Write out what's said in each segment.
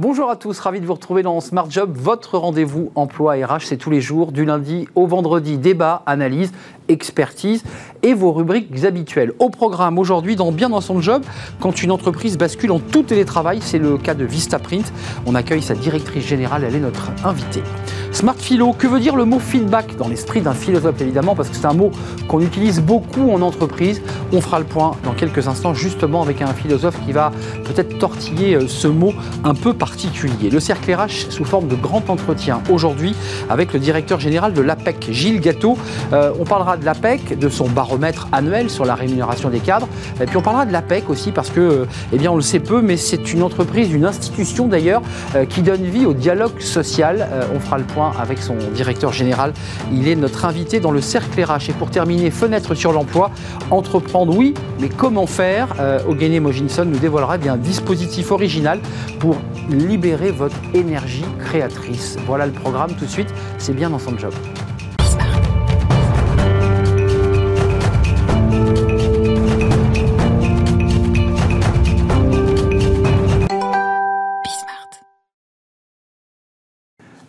Bonjour à tous, ravi de vous retrouver dans Smart Job, votre rendez-vous emploi RH, c'est tous les jours, du lundi au vendredi, débat, analyse, expertise et vos rubriques habituelles. Au programme aujourd'hui, dans Bien dans son job, quand une entreprise bascule en tout télétravail, c'est le cas de Vistaprint. On accueille sa directrice générale, elle est notre invitée. Smart Philo, que veut dire le mot feedback dans l'esprit d'un philosophe évidemment, parce que c'est un mot qu'on utilise beaucoup en entreprise. On fera le point dans quelques instants justement avec un philosophe qui va peut-être tortiller euh, ce mot un peu particulier. Le cercle RH sous forme de grand entretien aujourd'hui avec le directeur général de l'APEC, Gilles Gâteau. Euh, on parlera de l'APEC, de son baromètre annuel sur la rémunération des cadres. Et puis on parlera de l'APEC aussi parce que, euh, eh bien, on le sait peu, mais c'est une entreprise, une institution d'ailleurs, qui donne vie au dialogue social. On fera le point avec son directeur général. Il est notre invité dans le cercle RH. Et pour terminer, fenêtre sur l'emploi, entreprendre, oui, mais comment faire? Ogene Mojinson nous dévoilera eh bien, un dispositif original pour libérer votre énergie créatrice. Voilà le programme tout de suite. C'est bien dans son job.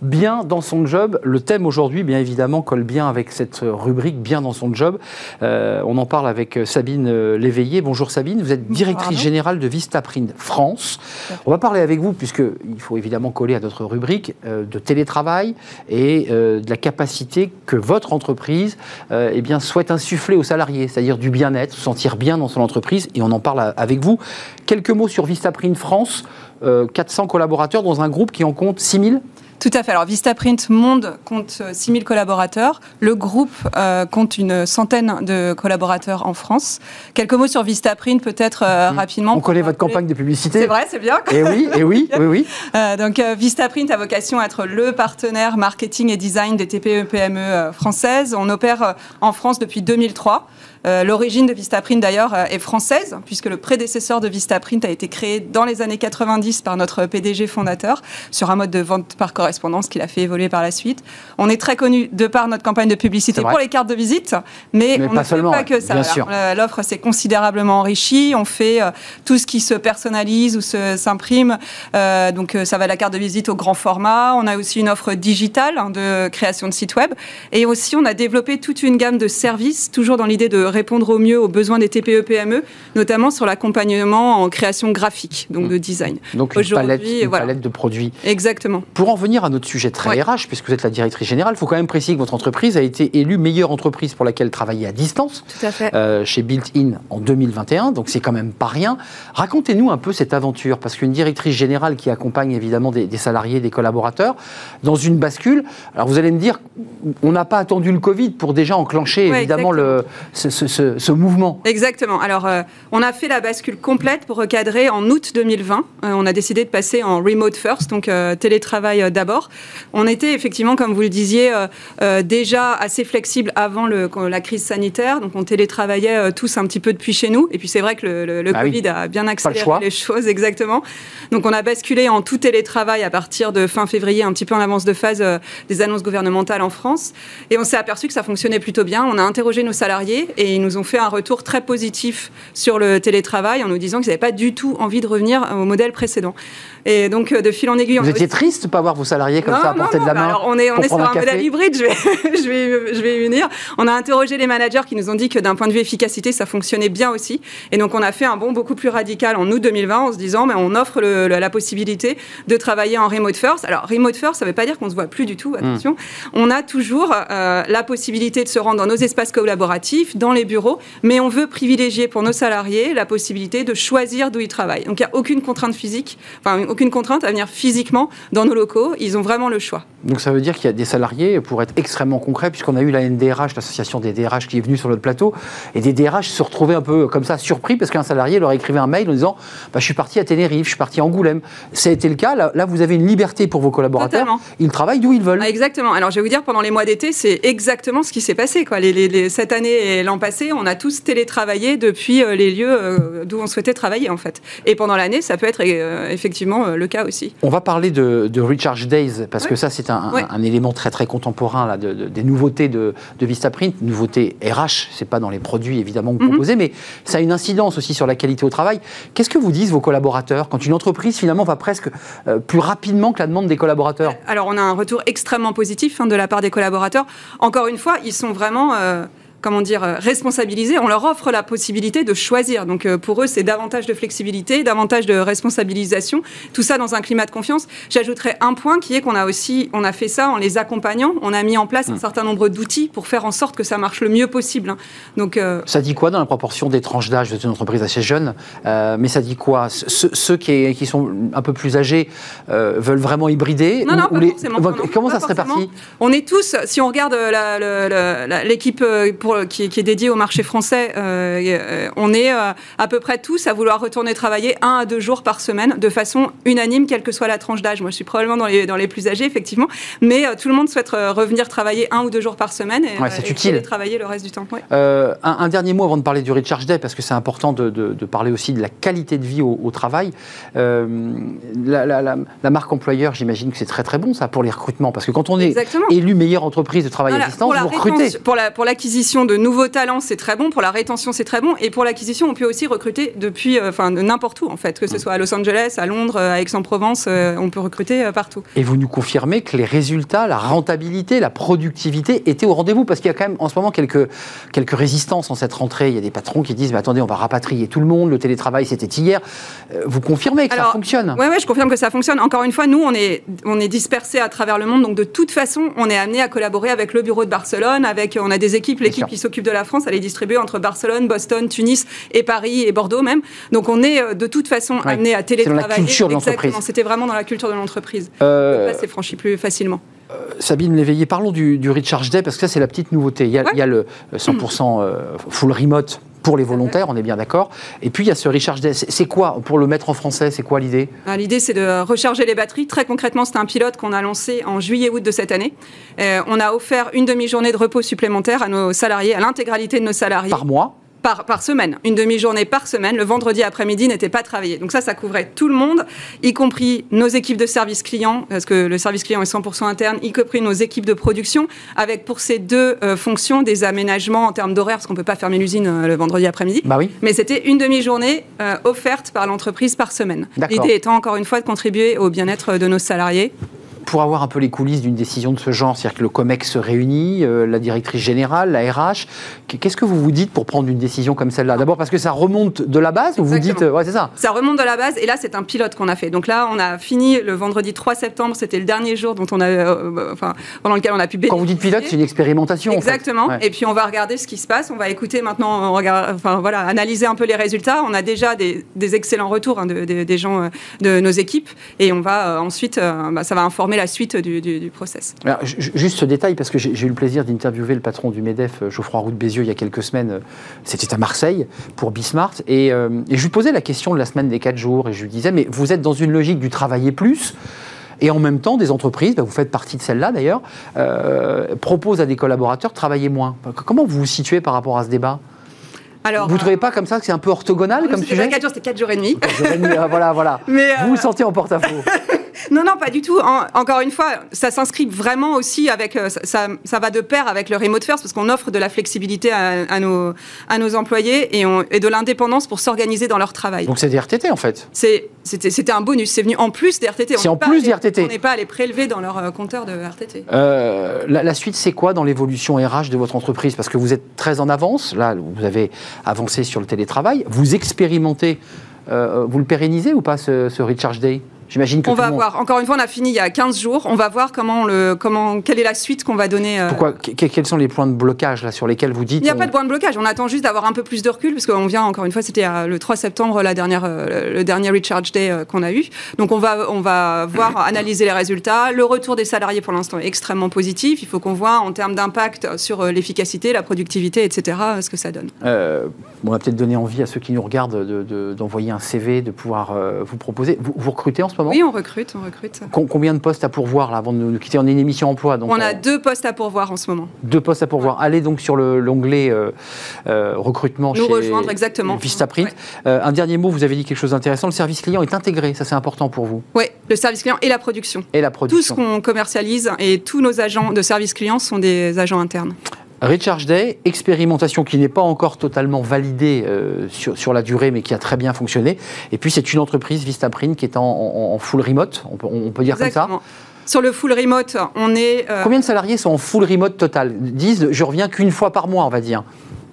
Bien dans son job. Le thème aujourd'hui, bien évidemment, colle bien avec cette rubrique bien dans son job. Euh, on en parle avec euh, Sabine euh, Léveillé. Bonjour Sabine, vous êtes directrice générale de Vistaprint France. On va parler avec vous, puisqu'il faut évidemment coller à notre rubrique, de télétravail et de la capacité que votre entreprise eh bien, souhaite insuffler aux salariés, c'est-à-dire du bien-être, se sentir bien dans son entreprise. Et on en parle avec vous. Quelques mots sur Vistaprint France. 400 collaborateurs dans un groupe qui en compte 6000 tout à fait. Alors Vistaprint Monde compte 6000 euh, collaborateurs. Le groupe euh, compte une centaine de collaborateurs en France. Quelques mots sur Vistaprint peut-être euh, mmh. rapidement. On connaît votre campagne de publicité. C'est vrai, c'est bien. Et oui, et oui, oui, oui. donc Vistaprint a vocation à être le partenaire marketing et design des TPE-PME françaises. On opère en France depuis 2003. Euh, l'origine de Vistaprint d'ailleurs euh, est française, puisque le prédécesseur de Vistaprint a été créé dans les années 90 par notre PDG fondateur sur un mode de vente par correspondance qu'il a fait évoluer par la suite. On est très connu de par notre campagne de publicité pour les cartes de visite, mais, on ne fait pas que ça. Euh, l'offre s'est considérablement enrichie. On fait tout ce qui se personnalise ou s'imprime. donc ça va de la carte de visite au grand format. On a aussi une offre digitale hein, de création de sites web. Et aussi, on a développé toute une gamme de services, toujours dans l'idée de répondre au mieux aux besoins des TPE-PME, notamment sur l'accompagnement en création graphique, donc de design. Donc une, palette, une palette, de produits. Exactement. Pour en venir à notre sujet très RH, puisque vous êtes la directrice générale, il faut quand même préciser que votre entreprise a été élue meilleure entreprise pour laquelle travailler à distance Tout à fait. Euh, chez Built-in en 2021, donc c'est quand même pas rien. Racontez-nous un peu cette aventure, parce qu'une directrice générale qui accompagne évidemment des, salariés, des collaborateurs, dans une bascule, alors vous allez me dire, on n'a pas attendu le Covid pour déjà enclencher évidemment le, ce, ce, mouvement. Exactement. Alors, euh, on a fait la bascule complète pour recadrer en août 2020. Euh, on a décidé de passer en remote first, donc euh, télétravail d'abord. On était effectivement, comme vous le disiez, déjà assez flexible avant le, la crise sanitaire. Donc, on télétravaillait tous un petit peu depuis chez nous. Et puis, c'est vrai que le, le, ah Covid a bien accéléré les choses, exactement. Donc, on a basculé en tout télétravail à partir de fin février, un petit peu en avance de phase des annonces gouvernementales en France. Et on s'est aperçu que ça fonctionnait plutôt bien. On a interrogé nos salariés et et ils nous ont fait un retour très positif sur le télétravail en nous disant qu'ils n'avaient pas du tout envie de revenir au modèle précédent. Et donc, euh, de fil en aiguille. Vous étiez triste de ne pas voir vos salariés comme ça à portée de la main alors on est, on est sur un, modèle hybride, je vais, je, vais, je vais y venir. On a interrogé les managers qui nous ont dit que d'un point de vue efficacité, ça fonctionnait bien aussi. Et donc, on a fait un bond beaucoup plus radical en août 2020 en se disant, mais on offre la possibilité de travailler en remote first. Alors, remote first, ça ne veut pas dire qu'on ne se voit plus du tout, attention. Hmm. On a toujours euh, la possibilité de se rendre dans nos espaces collaboratifs, dans les bureaux, mais on veut privilégier pour nos salariés la possibilité de choisir d'où ils travaillent. Donc, il n'y a aucune contrainte physique, enfin, aucune contrainte à venir physiquement dans nos locaux. Ils ont vraiment le choix. Donc ça veut dire qu'il y a des salariés, pour être extrêmement concret, puisqu'on a eu la NDRH, l'association des DRH qui est venue sur notre plateau, et des DRH se retrouvaient un peu comme ça surpris parce qu'un salarié leur écrivait un mail en disant bah, Je suis parti à Tenerife, je suis parti à Angoulême. Ça a été le cas. Là, vous avez une liberté pour vos collaborateurs. Ils travaillent d'où ils veulent. Ah, exactement. Alors je vais vous dire, pendant les mois d'été, c'est exactement ce qui s'est passé. Quoi. Les, cette année et l'an passé, on a tous télétravaillé depuis euh, les lieux euh, d'où on souhaitait travailler en fait. Et pendant l'année, ça peut être euh, effectivement le cas aussi. On va parler de, Recharge Day Days, parce que ça, c'est un, élément très très contemporain là, des nouveautés de, Vistaprint, nouveautés RH, c'est pas dans les produits évidemment que vous proposez, mais ça a une incidence aussi sur la qualité au travail. Qu'est-ce que vous disent vos collaborateurs quand une entreprise finalement va presque euh, plus rapidement que la demande des collaborateurs? Alors on a un retour extrêmement positif hein, de la part des collaborateurs. Encore une fois, ils sont vraiment euh, comment dire, euh, responsabilisés, on leur offre la possibilité de choisir. Donc euh, pour eux, c'est davantage de flexibilité, davantage de responsabilisation, tout ça dans un climat de confiance. J'ajouterais un point qui est qu'on a aussi, on a fait ça en les accompagnant, on a mis en place un mm. certain nombre d'outils pour faire en sorte que ça marche le mieux possible. Donc euh, ça dit quoi dans la proportion des tranches d'âge de une entreprise assez jeune Mais ça dit quoi? Ceux, qui, qui, sont un peu plus âgés veulent vraiment hybrider Non, non, pas forcément, Comment ça se répartit? On est tous, si on regarde l'équipe pour qui, est dédié au marché français, euh, euh, on est euh, à peu près tous à vouloir retourner travailler un à deux jours par semaine de façon unanime, quelle que soit la tranche d'âge. Moi, je suis probablement dans les, dans les plus âgés, effectivement, mais tout le monde souhaite revenir travailler un ou deux jours par semaine et, ouais, c'est utile. travailler le reste du temps. Un, dernier mot avant de parler du Recharge Day, parce que c'est important de, de, parler aussi de la qualité de vie au, travail. la, la, marque employeur, j'imagine que c'est très très bon ça pour les recrutements, parce que quand on est élu meilleure entreprise de travail à distance, vous recrutez. Pour l'acquisition de nouveaux talents, c'est très bon. Pour la rétention, c'est très bon. Et pour l'acquisition, on peut aussi recruter depuis, euh, enfin, n'importe où, en fait, que ce mm. soit à Los Angeles, à Londres, à Aix-en-Provence, euh, on peut recruter euh, partout. Et vous nous confirmez que les résultats, la rentabilité, la productivité étaient au rendez-vous? Parce qu'il y a quand même en ce moment quelques, quelques résistances en cette rentrée. Il y a des patrons qui disent, mais attendez, on va rapatrier tout le monde, le télétravail, c'était hier. Vous confirmez que ça fonctionne? Oui, ouais, je confirme que ça fonctionne. Encore une fois, nous, on est, on est dispersés à travers le monde. Donc, de toute façon, on est amené à collaborer avec le bureau de Barcelone, avec, on a des équipes, l'équipe qui s'occupe de la France, elle est distribuée entre Barcelone, Boston, Tunis et Paris et Bordeaux même. Donc on est euh, de toute façon amené à télétravailler. C'est dans la culture de l'entreprise. C'était vraiment dans la culture de l'entreprise. Euh... C'est franchi plus facilement. Euh, Sabine Léveillé, parlons du, du, Recharge Day parce que ça c'est la petite nouveauté. Il y a, il y a le 100% euh, full remote pour les volontaires, on est bien d'accord. Et puis il y a ce Recharge. C'est quoi, pour le mettre en français, c'est quoi l'idée? Ah, L'idée c'est de recharger les batteries. Très concrètement, c'est un pilote qu'on a lancé en juillet-août de cette année. Euh, on a offert une demi-journée de repos supplémentaire à nos salariés, à l'intégralité de nos salariés. Par mois? Par, semaine, une demi-journée par semaine. Le vendredi après-midi n'était pas travaillé. Donc ça, ça couvrait tout le monde, y compris nos équipes de service client, parce que le service client est 100% interne, y compris nos équipes de production, avec pour ces deux euh, fonctions des aménagements en termes d'horaire, parce qu'on ne peut pas fermer l'usine euh, le vendredi après-midi. Bah oui. Mais c'était une demi-journée euh, offerte par l'entreprise par semaine. L'idée étant encore une fois de contribuer au bien-être de nos salariés pour avoir un peu les coulisses d'une décision de ce genre, c'est-à-dire que le COMEX se réunit, euh, la directrice générale, la RH, qu'est-ce que vous vous dites pour prendre une décision comme celle-là? D'abord parce que ça remonte de la base, ou vous dites, ouais, c'est ça? Ça remonte de la base, et là c'est un pilote qu'on a fait. Donc là, on a fini le vendredi 3 septembre, c'était le dernier jour dont on a, euh, enfin, pendant lequel on a pu bénéficier. Quand vous dites pilote, c'est une expérimentation. Exactement. Et puis on va regarder ce qui se passe, on va écouter maintenant, on regarde, enfin voilà, analyser un peu les résultats. On a déjà des, excellents retours hein, des gens euh, de nos équipes, et on va ensuite, bah, ça va informer la suite du du, process. juste ce détail, parce que j'ai eu le plaisir d'interviewer le patron du MEDEF, euh, Geoffroy Roux de Bézieux, il y a quelques semaines. Euh, c'était à Marseille pour Bismart. Et, euh, et, je lui posais la question de la semaine des 4 jours. Et je lui disais, mais vous êtes dans une logique du travailler plus et en même temps, des entreprises, bah, vous faites partie de celle-là d'ailleurs, proposent à des collaborateurs de travailler moins. Comment vous vous situez par rapport à ce débat? Alors, vous ne trouvez pas comme ça que c'est un peu orthogonal comme sujet Pas 4 jours, c'était 4 jours et demi. 4 jours et demi, voilà, voilà. Mais vous vous sentez en porte-à-faux Non, non, pas du tout. encore une fois, ça s'inscrit vraiment aussi avec, euh, ça, ça, va de pair avec le remote first parce qu'on offre de la flexibilité à, nos, à nos employés et, et de l'indépendance pour s'organiser dans leur travail. Donc c'est des RTT en fait C'était un bonus, c'est venu en plus des RTT. C'est en plus des RTT. On n'est pas allé prélever dans leur euh, compteur de RTT. Euh, la, suite, c'est quoi dans l'évolution RH de votre entreprise? Parce que vous êtes très en avance, là, vous avez avancé sur le télétravail, vous expérimentez, vous le pérennisez ou pas ce, ce Recharge Day? J'imagine que. On va voir. Encore une fois, on a fini il y a 15 jours. On va voir comment le, comment, quelle est la suite qu'on va donner. Euh, Pourquoi Quels sont les points de blocage là, sur lesquels vous dites Il n'y a pas de point de blocage. On attend juste d'avoir un peu plus de recul, parce qu'on vient, encore une fois, c'était le 3 septembre, la dernière, euh, le dernier Recharge Day euh, qu'on a eu. Donc on va, on va voir, analyser les résultats. Le retour des salariés, pour l'instant, est extrêmement positif. Il faut qu'on voit en termes d'impact sur l'efficacité, la productivité, etc., ce que ça donne. on va peut-être donner envie à ceux qui nous regardent d'envoyer un CV, de pouvoir vous proposer. Vous, vous recrutez en ce moment Oui, on recrute, on recrute. combien de postes à pourvoir là avant de nous quitter? On est une émission emploi. Donc on a deux postes à pourvoir en ce moment. Deux postes à pourvoir. Allez donc sur l'onglet euh, euh, recrutement nous rejoindre, exactement. Vistaprint. Euh, un dernier mot, vous avez dit quelque chose d'intéressant. Le service client est intégré, ça c'est important pour vous? Oui, le service client et la production. Et la production. Tout ce qu'on commercialise et tous nos agents de service client sont des agents internes. Recharge Day, expérimentation qui n'est pas encore totalement validée euh, sur, la durée, mais qui a très bien fonctionné. Et puis, c'est une entreprise, Vistaprint, qui est en, full remote, on peut, on peut dire comme ça sur le full remote, on est. Euh, Combien de salariés sont en full remote total? Disent, je reviens qu'une fois par mois, on va dire.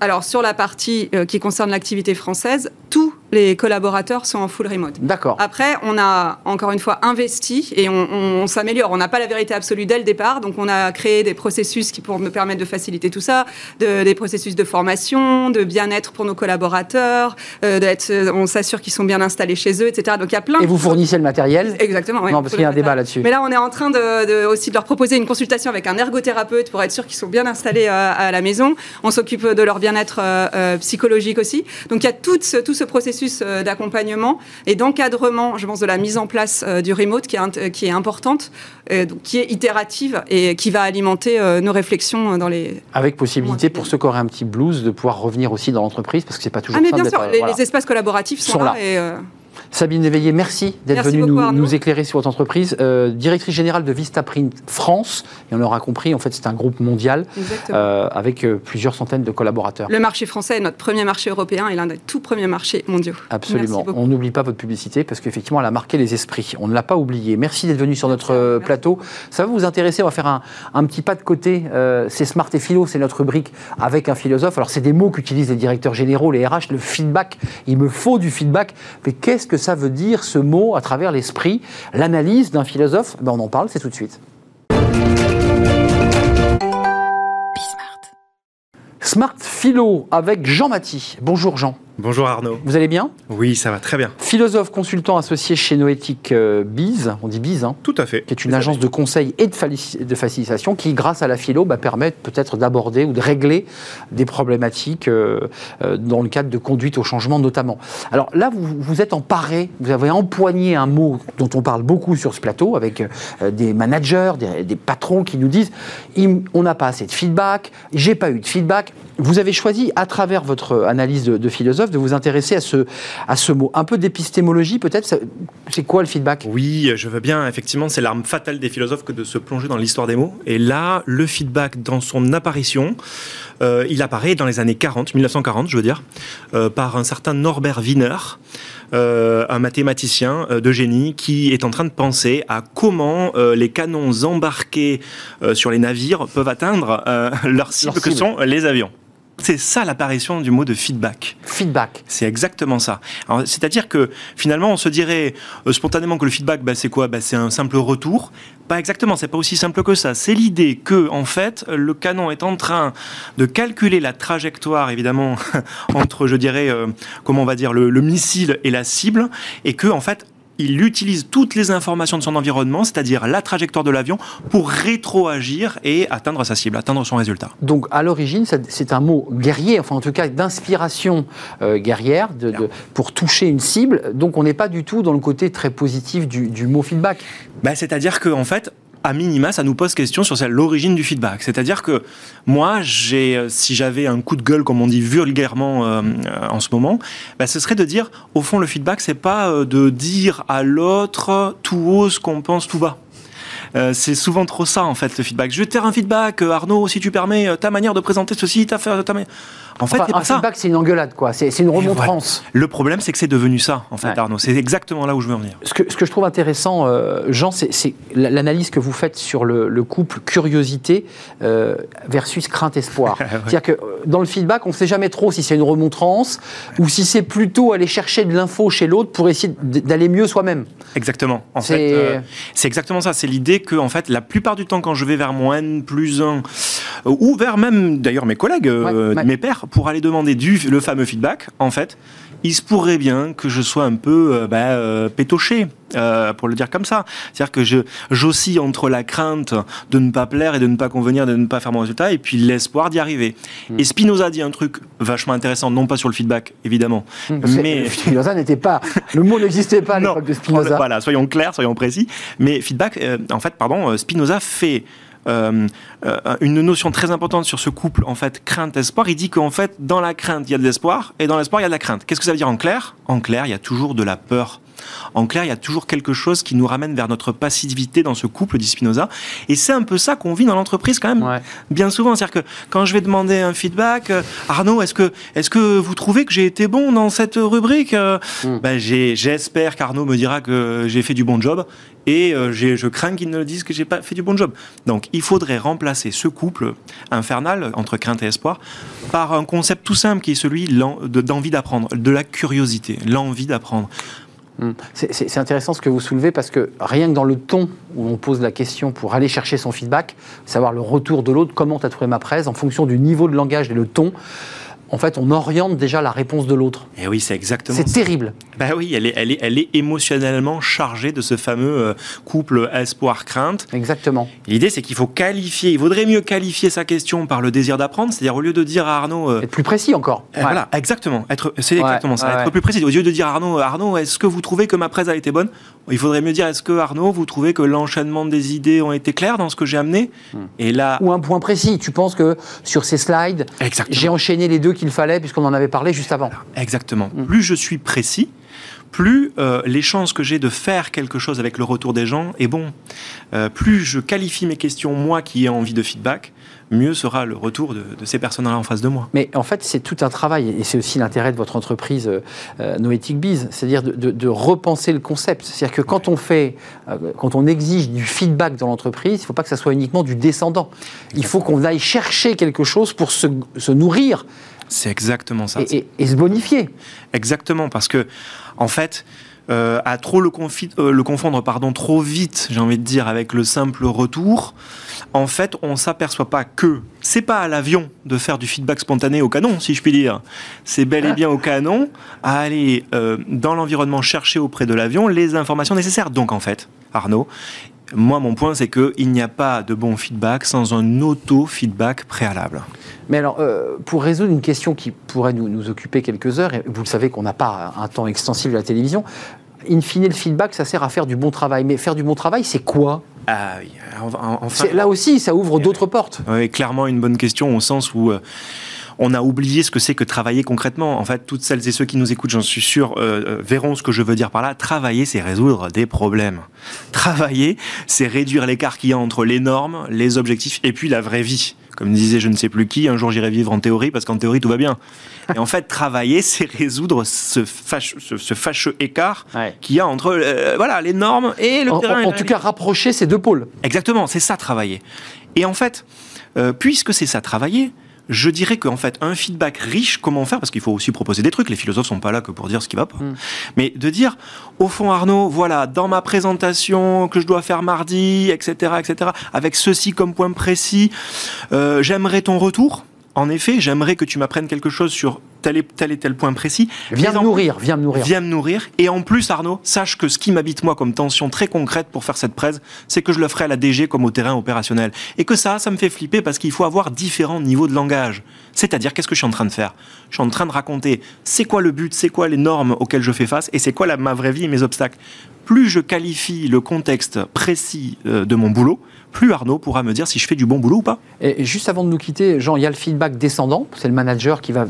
Alors, sur la partie euh, qui concerne l'activité française, tous les collaborateurs sont en full remote. D'accord. Après, on a encore une fois investi et on, s'améliore. On n'a pas la vérité absolue dès le départ, donc on a créé des processus qui pourront nous permettre de faciliter tout ça, des processus de formation, de bien-être pour nos collaborateurs, euh, on s'assure qu'ils sont bien installés chez eux, etc. Donc il y a plein. Et vous fournissez le matériel Exactement. Oui, non, parce qu'il y a un débat là-dessus. Mais là, on est en train de, aussi de leur proposer une consultation avec un ergothérapeute pour être sûr qu'ils sont bien installés euh, à, la maison. On s'occupe de leur bien-être euh, psychologique aussi. Donc il y a tout ce, tout ce processus euh, d'accompagnement et d'encadrement, je pense, de la mise en place euh, du remote qui est, qui est importante, euh, qui est itérative et qui va alimenter nos réflexions dans les. Avec possibilité pour ceux qui auraient un petit blues de pouvoir revenir aussi dans l'entreprise parce que c'est pas toujours. Ah mais bien sûr, les, espaces collaboratifs sont, là, et Sabine Éveillé, merci d'être venue nous, éclairer sur votre entreprise. Euh, directrice générale de Vistaprint France, et on l'aura compris, en fait, c'est un groupe mondial euh, avec euh, plusieurs centaines de collaborateurs. Le marché français est notre premier marché européen et l'un des tout premiers marchés mondiaux. Absolument. On n'oublie pas votre publicité parce qu'effectivement, elle a marqué les esprits. On ne l'a pas oublié. Merci d'être venu sur notre plateau. Ça va vous intéresser On va faire un, petit pas de côté. c'est Smart et Philo, c'est notre rubrique avec un philosophe. Alors, c'est des mots qu'utilisent les directeurs généraux, les RH, le feedback. Il me faut du feedback. Mais qu'est-ce que ça veut dire ce mot à travers l'esprit, l'analyse d'un philosophe ben On en parle, c'est tout de suite. Smart Philo avec Jean Mathis. Bonjour Jean. Bonjour Arnaud. Vous allez bien? Oui, ça va très bien. Philosophe consultant associé chez Noétique euh, Biz, on dit Biz, hein Tout à fait. Qui est une agence de conseil et de, facilitation qui, grâce à la philo, bah, permet peut-être d'aborder ou de régler des problématiques euh, euh, dans le cadre de conduite au changement notamment. Alors là, vous, vous êtes emparé, vous avez empoigné un mot dont on parle beaucoup sur ce plateau avec des managers, des, patrons qui nous disent on n'a pas assez de feedback, j'ai pas eu de feedback. Vous avez choisi, à travers votre analyse de philosophe, de vous intéresser à ce, à ce mot. Un peu d'épistémologie peut-être, c'est quoi le feedback? Oui, je veux bien, effectivement, c'est l'arme fatale des philosophes que de se plonger dans l'histoire des mots. Et là, le feedback, dans son apparition, euh, il apparaît dans les années 40, 1940 je veux dire, euh, par un certain Norbert Wiener, euh, un mathématicien de génie qui est en train de penser à comment les canons embarqués sur les navires peuvent atteindre leur cible que sont les avions. C'est ça l'apparition du mot de feedback. Feedback. C'est exactement ça. C'est-à-dire que finalement, on se dirait euh, spontanément que le feedback, bah, c'est quoi? Bah, C'est un simple retour. Pas exactement, c'est pas aussi simple que ça. C'est l'idée que, en fait, le canon est en train de calculer la trajectoire, évidemment, entre, je dirais, euh, comment on va dire, le, le missile et la cible, et que, en fait, il utilise toutes les informations de son environnement, c'est-à-dire la trajectoire de l'avion, pour rétroagir et atteindre sa cible, atteindre son résultat. Donc à l'origine, c'est un mot guerrier, enfin en tout cas d'inspiration euh, guerrière de, pour toucher une cible. Donc on n'est pas du tout dans le côté très positif du, mot feedback. Bah, c'est-à-dire qu'en en fait, à minima, ça nous pose question sur l'origine du feedback. C'est-à-dire que moi, euh, si j'avais un coup de gueule, comme on dit vulgairement euh, euh, en ce moment, bah, ce serait de dire, au fond, le feedback, c'est pas de dire à l'autre tout haut ce qu'on pense tout bas. C'est souvent trop ça en fait le feedback. Je vais te faire un feedback, Arnaud, si tu permets, ta manière de présenter ceci, ta, ta, en fait, un feedback, c'est une engueulade, quoi. C'est une remontrance. Le problème, c'est que c'est devenu ça, en fait, Arnaud. C'est exactement là où je veux en venir. Ce que, ce que je trouve intéressant, euh, Jean, c'est l'analyse que vous faites sur le, couple curiosité euh, versus crainte-espoir. C'est-à-dire que euh, dans le feedback, on ne sait jamais trop si c'est une remontrance ou si c'est plutôt aller chercher de l'info chez l'autre pour essayer d'aller mieux soi-même. Exactement. En fait, c'est exactement ça. C'est l'idée que, en fait, la plupart du temps, quand je vais vers mon N plus 1, ou vers même d'ailleurs mes collègues, mes pairs, pour aller demander du, le fameux feedback, en fait, il se pourrait bien que je sois un peu euh, bah, euh, pétoché. Euh, pour le dire comme ça. C'est-à-dire que je j'oscille entre la crainte de ne pas plaire et de ne pas convenir, de ne pas faire mon résultat, et puis l'espoir d'y arriver. Hmm. Et Spinoza dit un truc vachement intéressant, non pas sur le feedback, évidemment, hmm, mais Spinoza n'était pas, le mot n'existait pas à l'époque de Spinoza. Voilà, soyons clairs, soyons précis. Mais feedback, en fait, pardon, Spinoza fait euh, euh, une notion très importante sur ce couple, en fait, crainte-espoir. Il dit qu'en fait, dans la crainte, il y a de l'espoir, et dans l'espoir, il y a de la crainte. Qu'est-ce que ça veut dire en clair? En clair, il y a toujours de la peur. En clair, il y a toujours quelque chose qui nous ramène vers notre passivité dans ce couple, dit Spinoza. Et c'est un peu ça qu'on vit dans l'entreprise quand même, bien souvent. C'est-à-dire que quand je vais demander un feedback, euh, Arnaud, est-ce que, est que vous trouvez que j'ai été bon dans cette rubrique mm. ben, J'espère qu'Arnaud me dira que j'ai fait du bon job et euh, je crains qu'ils ne disent que j'ai pas fait du bon job. Donc il faudrait remplacer ce couple infernal entre crainte et espoir par un concept tout simple qui est celui d'envie d'apprendre, de la curiosité, l'envie d'apprendre. Hmm. C'est intéressant ce que vous soulevez parce que rien que dans le ton où on pose la question pour aller chercher son feedback, savoir le retour de l'autre, comment tu as trouvé ma presse, en fonction du niveau de langage et le ton, en fait, on oriente déjà la réponse de l'autre. Et oui, c'est exactement. C'est terrible. Bah oui, elle est, elle est, elle est émotionnellement chargée de ce fameux euh, couple espoir-crainte. Exactement. L'idée, c'est qu'il faut qualifier. Il vaudrait mieux qualifier sa question par le désir d'apprendre, c'est-à-dire au lieu de dire à Arnaud. Euh, être plus précis encore. Euh, voilà, exactement. Être, c'est exactement ça. Être plus précis. Au lieu de dire à Arnaud, Arnaud, est-ce que vous trouvez que ma presse a été bonne? Il faudrait mieux dire, est-ce que Arnaud, vous trouvez que l'enchaînement des idées ont été clairs dans ce que j'ai amené? Hmm. Et là. Ou un point précis. Tu penses que sur ces slides, j'ai enchaîné les deux qu'il fallait puisqu'on en avait parlé juste avant. Exactement. Mm. Plus je suis précis, plus euh, les chances que j'ai de faire quelque chose avec le retour des gens est bon. Euh, plus je qualifie mes questions, moi qui ai envie de feedback, mieux sera le retour de, ces personnes-là en face de moi. Mais en fait, c'est tout un travail, et c'est aussi l'intérêt de votre entreprise euh, Noetic Biz, c'est-à-dire de, repenser le concept. C'est-à-dire que quand on fait, euh, quand on exige du feedback dans l'entreprise, il ne faut pas que ça soit uniquement du descendant. Il faut qu'on aille chercher quelque chose pour se, nourrir. C'est exactement ça. Et, et, se bonifier. Exactement, parce que, en fait, euh, à trop le, euh, le confondre pardon, trop vite, j'ai envie de dire, avec le simple retour, en fait, on s'aperçoit pas que c'est pas à l'avion de faire du feedback spontané au canon, si je puis dire. C'est bel et bien au canon à aller euh, dans l'environnement chercher auprès de l'avion les informations nécessaires. Donc, en fait, Arnaud, moi, mon point, c'est qu'il n'y a pas de bon feedback sans un auto-feedback préalable. Mais alors, pour résoudre une question qui pourrait nous, nous occuper quelques heures, et vous le savez qu'on n'a pas un temps extensible à la télévision, in fine, le feedback, ça sert à faire du bon travail. Mais faire du bon travail, c'est quoi? Ah oui, là aussi, ça ouvre d'autres portes. Oui, clairement une bonne question au sens où euh, on a oublié ce que c'est que travailler concrètement. En fait, toutes celles et ceux qui nous écoutent, j'en suis sûr, euh, euh, verront ce que je veux dire par là. Travailler, c'est résoudre des problèmes. Travailler, c'est réduire l'écart qu'il y a entre les normes, les objectifs et puis la vraie vie. Comme disait je ne sais plus qui, un jour j'irai vivre en théorie parce qu'en théorie tout va bien. Et en fait, travailler, c'est résoudre ce, ce, fâcheux écart qu'il y a entre euh, voilà, les normes et le terrain. En, tout cas, rapprocher ces deux pôles. Exactement, c'est ça travailler. Et en fait, euh, puisque c'est ça travailler, je dirais qu'en fait, un feedback riche, comment faire? Parce qu'il faut aussi proposer des trucs. Les philosophes sont pas là que pour dire ce qui va pas. Mm. Mais de dire, au fond, Arnaud, voilà, dans ma présentation que je dois faire mardi, etc., etc., avec ceci comme point précis, euh, j'aimerais ton retour. En effet, j'aimerais que tu m'apprennes quelque chose sur tel et tel et tel point précis. Viens me nourrir, viens me nourrir. Viens me nourrir. Et en plus, Arnaud, sache que ce qui m'habite moi comme tension très concrète pour faire cette presse, c'est que je le ferai à la DG comme au terrain opérationnel. Et que ça, ça me fait flipper parce qu'il faut avoir différents niveaux de langage. C'est-à-dire, qu'est-ce que je suis en train de faire? Je suis en train de raconter c'est quoi le but, c'est quoi les normes auxquelles je fais face et c'est quoi la, ma vraie vie et mes obstacles. Plus je qualifie le contexte précis euh, de mon boulot, plus Arnaud pourra me dire si je fais du bon boulot ou pas. Et juste avant de nous quitter, Jean, il y a le feedback descendant. C'est le manager qui va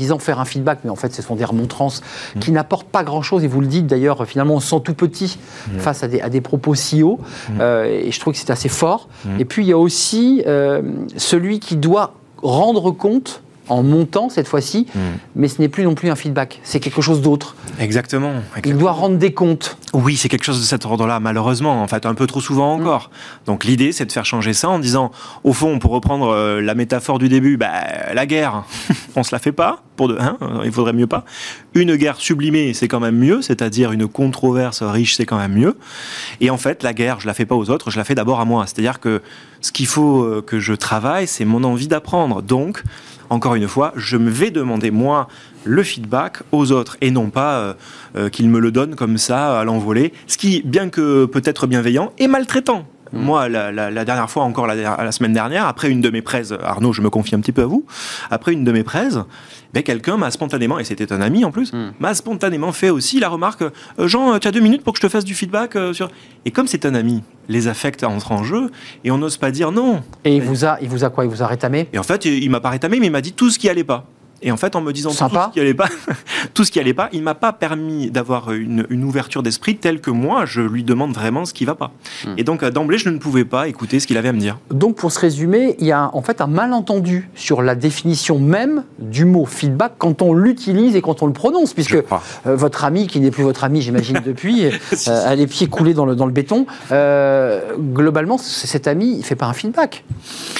soi-disant faire un feedback, mais en fait, ce sont des remontrances mm. qui n'apportent pas grand-chose. Et vous le dites d'ailleurs, finalement, on se sent tout petit mm. face à des, à des propos si hauts. Mm. Euh, et je trouve que c'est assez fort. Et puis, il y a aussi euh, celui qui doit rendre compte en montant cette fois-ci, Hmm. mais ce n'est plus non plus un feedback, c'est quelque chose d'autre. Exactement. Il doit rendre des comptes. Oui, c'est quelque chose de cet ordre-là, malheureusement, en fait, un peu trop souvent Mm. encore. Donc l'idée, c'est de faire changer ça en disant, au fond, pour reprendre euh, la métaphore du début, bah, la guerre, on se la fait pas, pour de, hein, euh, il faudrait mieux pas. Une guerre sublimée, c'est quand même mieux, c'est-à-dire une controverse riche, c'est quand même mieux. Et en fait, la guerre, je la fais pas aux autres, je la fais d'abord à moi. C'est-à-dire que ce qu'il faut euh, que je travaille, c'est mon envie d'apprendre. Donc, encore une fois, je me vais demander, moi, le feedback aux autres et non pas euh, euh, qu'ils me le donnent comme ça à l'envolée. Ce qui, bien que peut-être bienveillant, est maltraitant. Moi, la, la- la dernière fois, encore la, la semaine dernière, après une de mes prêses, Arnaud, je me confie un petit peu à vous, après une de mes prêses, ben, quelqu'un m'a spontanément, et c'était un ami en plus, Mm. m'a spontanément fait aussi la remarque euh, Jean, tu as deux minutes pour que je te fasse du feedback euh, sur. Et comme c'est un ami, les affects entrent en jeu et on n'ose pas dire non. Et il vous a, il vous a quoi? Il vous a rétamé? Et en fait, il m'a pas rétamé, mais il m'a dit tout ce qui allait pas. Et en fait, en me disant Sympa. tout ce qui allait pas, tout ce qui allait pas, il m'a pas permis d'avoir une, une ouverture d'esprit telle que moi, je lui demande vraiment ce qui va pas. Hmm. Et donc, euh, d'emblée, je ne pouvais pas écouter ce qu'il avait à me dire. Donc, pour se résumer, il y a en fait un malentendu sur la définition même du mot feedback quand on l'utilise et quand on le prononce, puisque euh, votre ami, qui n'est plus votre ami, j'imagine depuis, euh, a les pieds coulés dans le, dans le béton, euh, globalement, cet ami, il ne fait pas un feedback.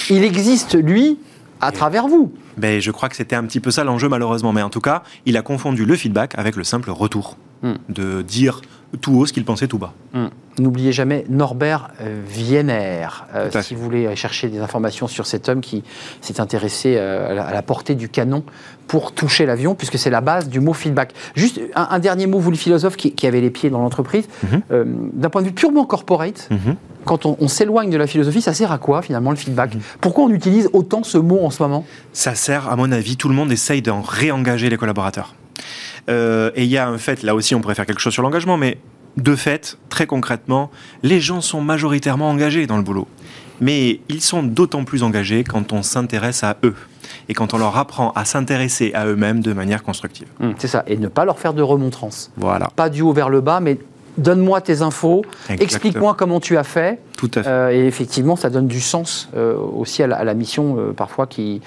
Il existe, lui, à travers vous. Ben, je crois que c'était un petit peu ça l'enjeu, malheureusement. Mais en tout cas, il a confondu le feedback avec le simple retour. Hmm. De dire tout haut ce qu'il pensait tout bas. N'oubliez jamais Norbert euh, Wiener, euh, si vous voulez chercher des informations sur cet homme qui s'est intéressé euh, à la- à la portée du canon pour toucher l'avion, puisque c'est la base du mot feedback. Juste un, un dernier mot, vous le philosophe qui, qui avait les pieds dans l'entreprise, Mhm. Euh, d'un point de vue purement corporate, Mhm. Quand on, on s'éloigne de la philosophie, ça sert à quoi finalement le feedback Mhm. Pourquoi on utilise autant ce mot en ce moment? Ça sert, à mon avis, tout le monde essaye d'en réengager les collaborateurs. Euh, et il y a un fait, là aussi on pourrait faire quelque chose sur l'engagement, mais de fait, très concrètement, les gens sont majoritairement engagés dans le boulot. Mais ils sont d'autant plus engagés quand on s'intéresse à eux et quand on leur apprend à s'intéresser à eux-mêmes de manière constructive. C'est ça, et ne pas leur faire de remontrance. Voilà, Pas du haut vers le bas, mais donne-moi tes infos, explique-moi comment tu as fait. tout à fait. Euh, et effectivement, ça donne du sens euh, aussi à la, à la mission, euh, parfois, qui,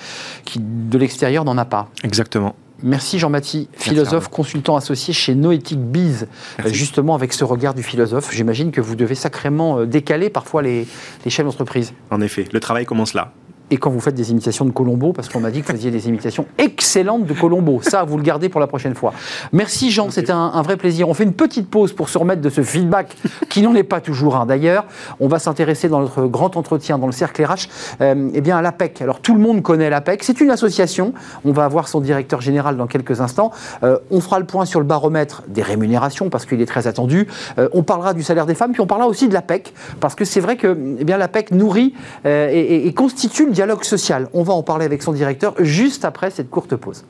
qui de l'extérieur n'en a pas. Exactement. Merci Jean-Mathie, philosophe, consultant associé chez Noétique Biz, justement avec ce regard du philosophe. J'imagine que vous devez sacrément décaler parfois les, les chefs d'entreprise. En effet, le travail commence là. Et quand vous faites des imitations de Colombo, parce qu'on m'a dit que vous faisiez des imitations excellentes de Colombo. Ça, vous le gardez pour la prochaine fois. Merci Jean, c'était un, un vrai plaisir. On fait une petite pause pour se remettre de ce feedback, qui n'en est pas toujours un d'ailleurs. On va s'intéresser dans notre grand entretien, dans le cercle RH, euh, eh bien à l'APEC. Alors tout le monde connaît l'APEC, c'est une association. On va avoir son directeur général dans quelques instants. Euh, on fera le point sur le baromètre des rémunérations, parce qu'il est très attendu. Euh, on parlera du salaire des femmes, puis on parlera aussi de l'APEC, parce que c'est vrai que eh bien, l'APEC nourrit euh, et, et- et constitue le dialogue social. On va en parler avec son directeur juste après cette courte pause.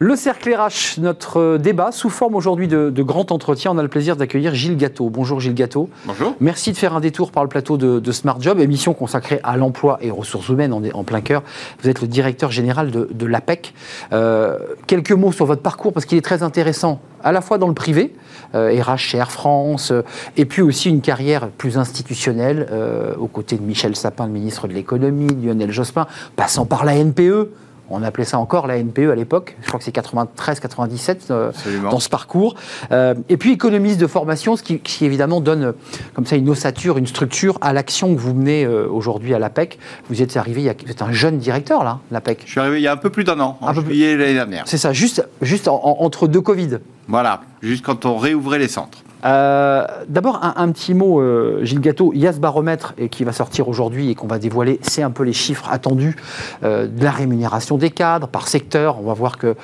Le cercle RH, notre débat sous forme aujourd'hui de, de grand entretien. On a le plaisir d'accueillir Gilles Gâteau. Bonjour Gilles Gâteau. Bonjour. Merci de faire un détour par le plateau de, de Smart Job, émission consacrée à l'emploi et aux ressources humaines en, en plein cœur. Vous êtes le directeur général de, de l'APEC. Euh, quelques mots sur votre parcours parce qu'il est très intéressant, à la fois dans le privé, euh, RH chez Air France, euh, et puis aussi une carrière plus institutionnelle euh, aux côtés de Michel Sapin, le ministre de l'économie, Lionel Jospin, passant par la NPE. On appelait ça encore la NPE à l'époque. Je crois que c'est 93-97 euh, dans ce parcours. Euh, et puis économiste de formation, ce qui, qui, évidemment donne euh, comme ça une ossature, une structure à l'action que vous menez euh, aujourd'hui à l'APEC. Vous êtes arrivé, il y a, vous êtes un jeune directeur là, l'APEC. Je suis arrivé il y a un peu plus d'un an, en Un juillet l'année dernière. C'est ça, juste, juste en- en- entre deux Covid. Voilà, juste quand on réouvrait les centres. Euh, D'abord, un, petit mot, euh, Gilles Gâteau. Il y a ce baromètre et qui va sortir aujourd'hui et qu'on va dévoiler. C'est un peu les chiffres attendus euh, de la rémunération des cadres par secteur. On va voir que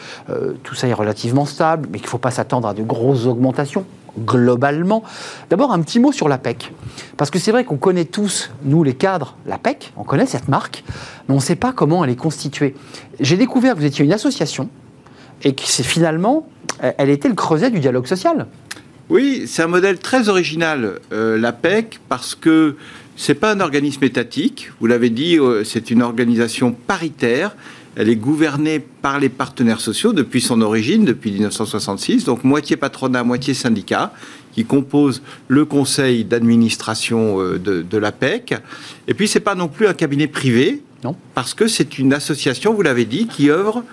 tout ça est relativement stable, mais qu'il ne faut pas s'attendre à de grosses augmentations globalement. D'abord, un petit mot sur la PEC. Parce que c'est vrai qu'on connaît tous, nous les cadres, la PEC, on connaît cette marque, mais on ne sait pas comment elle est constituée. J'ai découvert que vous étiez une association et que finalement, elle était le creuset du dialogue social. Oui, c'est un modèle très original, euh, l'APEC, parce que c'est pas un organisme étatique. Vous l'avez dit, euh, c'est une organisation paritaire Elle est gouvernée par les partenaires sociaux depuis son origine, depuis 1966, donc moitié patronat, moitié syndicat, qui composent le conseil d'administration euh, de, de l'APEC. Et puis, c'est pas non plus un cabinet privé, Non. parce que c'est une association, vous l'avez dit, qui œuvre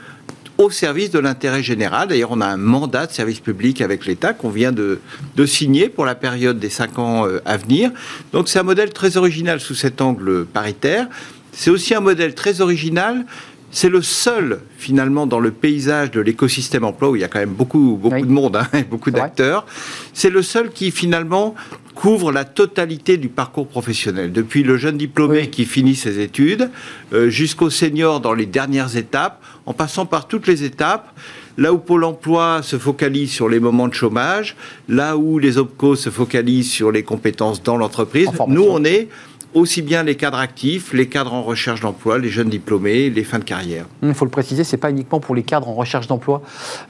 au service de l'intérêt général. D'ailleurs, on a un mandat de service public avec l'État qu'on vient de, de signer pour la période des cinq ans euh, à venir. Donc, c'est un modèle très original sous cet angle paritaire. C'est aussi un modèle très original. C'est le seul, finalement, dans le paysage de l'écosystème emploi, où il y a quand même beaucoup, beaucoup Oui. de monde, hein, et beaucoup d'acteurs. C'est le seul qui, finalement, couvre la totalité du parcours professionnel. Depuis le jeune diplômé Oui. qui finit ses études, euh, jusqu'au senior dans les dernières étapes, en passant par toutes les étapes. Là où Pôle emploi se focalise sur les moments de chômage, là où les OPCO se focalisent sur les compétences dans l'entreprise, nous, on est aussi bien les cadres actifs, les cadres en recherche d'emploi, les jeunes diplômés, les fins de carrière. Il faut le préciser, c'est pas uniquement pour les cadres en recherche d'emploi,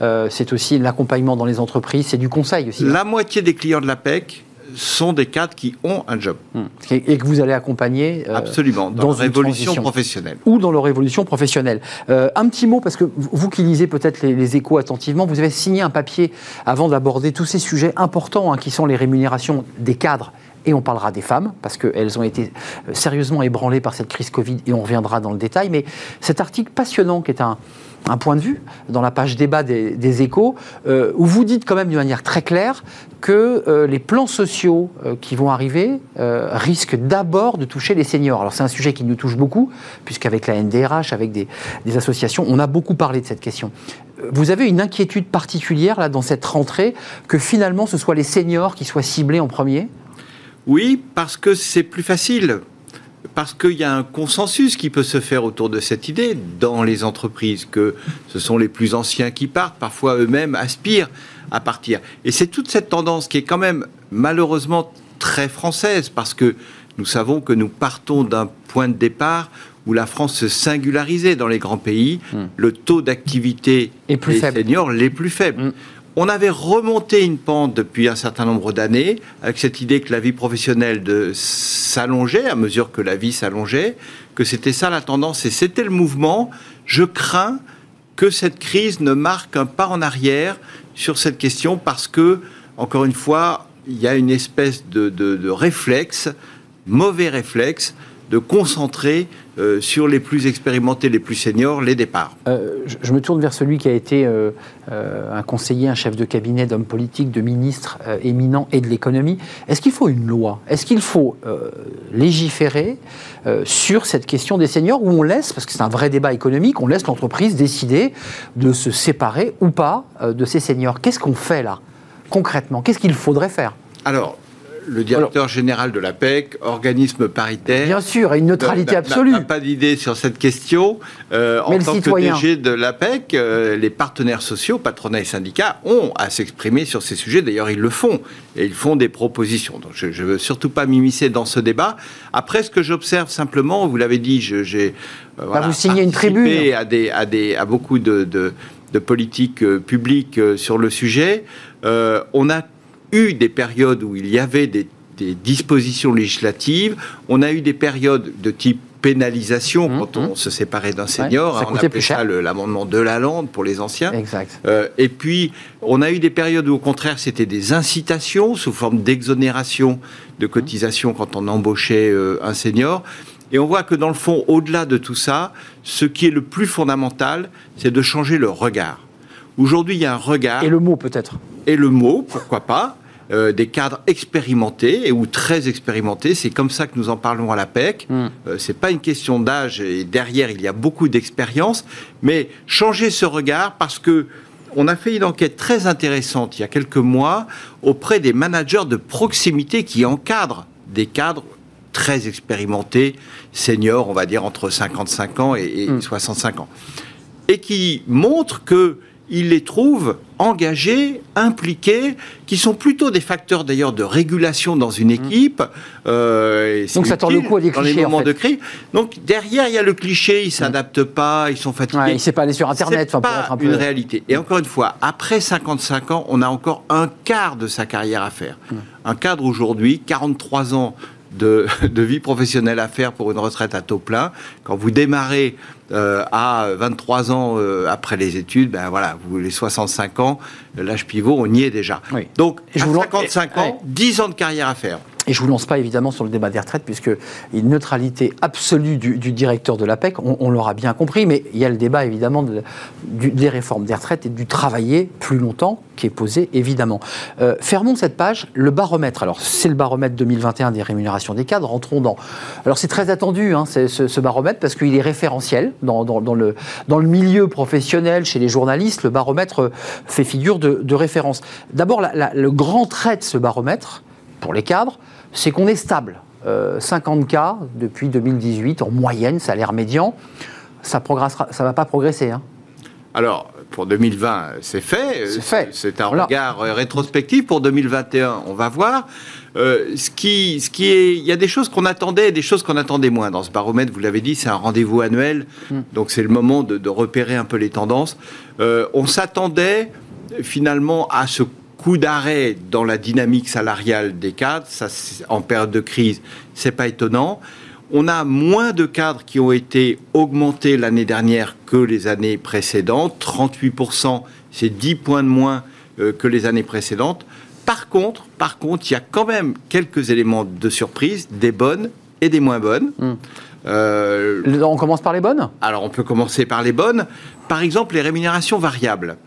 euh, c'est aussi l'accompagnement dans les entreprises, c'est du conseil aussi. La moitié des clients de l'APEC sont des cadres qui ont un job. Hum. Et, et que vous allez accompagner euh, Absolument, dans, dans la une révolution transition. professionnelle. ou dans leur évolution professionnelle. Euh, un petit mot, parce que vous vous qui lisez peut-être les, les échos attentivement, vous avez signé un papier avant d'aborder tous ces sujets importants hein, qui sont les rémunérations des cadres. Et on parlera des femmes, parce qu'elles ont été sérieusement ébranlées par cette crise Covid, et on reviendra dans le détail. Mais cet article passionnant, qui est un, un point de vue, dans la page débat des, échos, euh, où vous dites quand même d'une manière très claire que euh, les plans sociaux euh, qui vont arriver risquent d'abord de toucher les seniors. Alors c'est un sujet qui nous touche beaucoup, puisqu'avec la NDRH, avec des, des associations, on a beaucoup parlé de cette question. Vous avez une inquiétude particulière là dans cette rentrée que finalement ce soit les seniors qui soient ciblés en premier? Oui, parce que c'est plus facile. Parce qu'il y a un consensus qui peut se faire autour de cette idée dans les entreprises, que ce sont les plus anciens qui partent, parfois eux-mêmes aspirent à partir. Et c'est toute cette tendance qui est quand même malheureusement très française, parce que nous savons que nous partons d'un point de départ où la France se singularisait dans les grands pays, le taux d'activité des faible. seniors les plus faibles. Mm. On avait remonté une pente depuis un certain nombre d'années avec cette idée que la vie professionnelle s'allongeait à mesure que la vie s'allongeait, que c'était ça la tendance et c'était le mouvement. Je crains que cette crise ne marque un pas en arrière sur cette question parce que, encore une fois, il y a une espèce de, de- de réflexe, mauvais réflexe, de concentrer euh, sur les plus expérimentés, les plus seniors, les départs. Euh, je, me tourne vers celui qui a été euh, un conseiller, un chef de cabinet d'hommes politiques, de ministres euh, éminents et de l'économie. Est-ce qu'il faut une loi? Est-ce qu'il faut légiférer sur cette question des seniors où on laisse, parce que c'est un vrai débat économique, on laisse l'entreprise décider de se séparer ou pas de ces seniors? Qu'est-ce qu'on fait là? Concrètement, qu'est-ce qu'il faudrait faire? Alors, le directeur général de l'APEC, organisme paritaire, Bien sûr, une neutralité n'a- absolue. n'a pas d'idée sur cette question. Euh, en tant citoyen. que DG de l'APEC, euh, les partenaires sociaux, patronat et syndicats, ont à s'exprimer sur ces sujets. D'ailleurs, ils le font. Et ils font des propositions. Donc, je ne veux surtout pas m'immiscer dans ce débat. Après, ce que j'observe simplement, vous l'avez dit, j'ai euh, Bah, vous signez une tribune. à, des, à, des, à beaucoup de, de, de politiques euh, publiques euh, sur le sujet. Euh, on a eu des périodes où il y avait des, des dispositions législatives. On a eu des périodes de type pénalisation Mmh, quand on mmh. se séparait d'un senior. ça on appelait plus cher. l'amendement de Lalande pour les anciens. Exact. Euh, et puis, on a eu des périodes où, au contraire, c'était des incitations sous forme d'exonération de cotisation quand on embauchait euh, un senior. Et on voit que, dans le fond, au-delà de tout ça, ce qui est le plus fondamental, c'est de changer le regard. Aujourd'hui, il y a un regard Et le mot peut-être et le mot, pourquoi pas, euh, des cadres expérimentés et ou très expérimentés. C'est comme ça que nous en parlons à la PEC. Mm. Euh, c'est pas une question d'âge et derrière il y a beaucoup d'expérience, mais changer ce regard parce que on a fait une enquête très intéressante il y a quelques mois auprès des managers de proximité qui encadrent des cadres très expérimentés, seniors, on va dire entre 55 ans et, et Mm. 65 ans et qui montrent que ils les trouvent engagés, impliqués, qui sont plutôt des facteurs d'ailleurs de régulation dans une équipe. euh. Donc ça tord le utile cou à des dans clichés, en moments fait. Mmh. de crise. Donc derrière il y a le cliché, ils s'adaptent pas, ils sont fatigués. Ouais, Il ne pas allé sur Internet C'est pas être un peu. une réalité. Et encore une fois, après 55 ans, on a encore un quart de sa carrière à faire. Mmh. Un cadre aujourd'hui, 43 ans de, de, vie professionnelle à faire pour une retraite à taux plein. Quand vous démarrez euh, à 23 ans euh, après les études, ben voilà, vous les 65 ans, l'âge pivot, on y est déjà. Donc, à 55 ans, 10 ans de carrière à faire. Et je ne vous lance pas évidemment sur le débat des retraites, puisque une neutralité absolue du, directeur de l'APEC, on, l'aura bien compris, mais il y a le débat évidemment des réformes des retraites et du travailler plus longtemps qui est posé évidemment. Euh, fermons cette page, le baromètre. Alors c'est le baromètre 2021 des rémunérations des cadres, rentrons dans... Alors c'est très attendu hein, ce, baromètre parce qu'il est référentiel dans, le, dans le milieu professionnel, chez les journalistes, le baromètre fait figure de, référence. D'abord, le grand trait de ce baromètre, pour les cadres, c'est qu'on est stable. 50 euh, cas depuis 2018 en moyenne, salaire médian. Ça ne ça va pas progresser. Hein. Alors, pour 2020, c'est fait. C'est fait. C'est un regard euh, rétrospectif. Pour 2021, on va voir. Euh, ce, qui, ce qui est, il y a des choses qu'on attendait et des choses qu'on attendait moins dans ce baromètre. Vous l'avez dit, c'est un rendez-vous annuel, hmm. donc c'est le moment de, repérer un peu les tendances. on s'attendait finalement à ce coup d'arrêt dans la dynamique salariale des cadres, ça, en période de crise, c'est pas étonnant. On a moins de cadres qui ont été augmentés l'année dernière que les années précédentes. 38%, c'est 10 points de moins euh, que les années précédentes. Par contre, par contre, il y a quand même quelques éléments de surprise, des bonnes et des moins bonnes. Hmm. Euh, on commence par les bonnes? Alors on peut commencer par les bonnes. Par exemple, les rémunérations variables.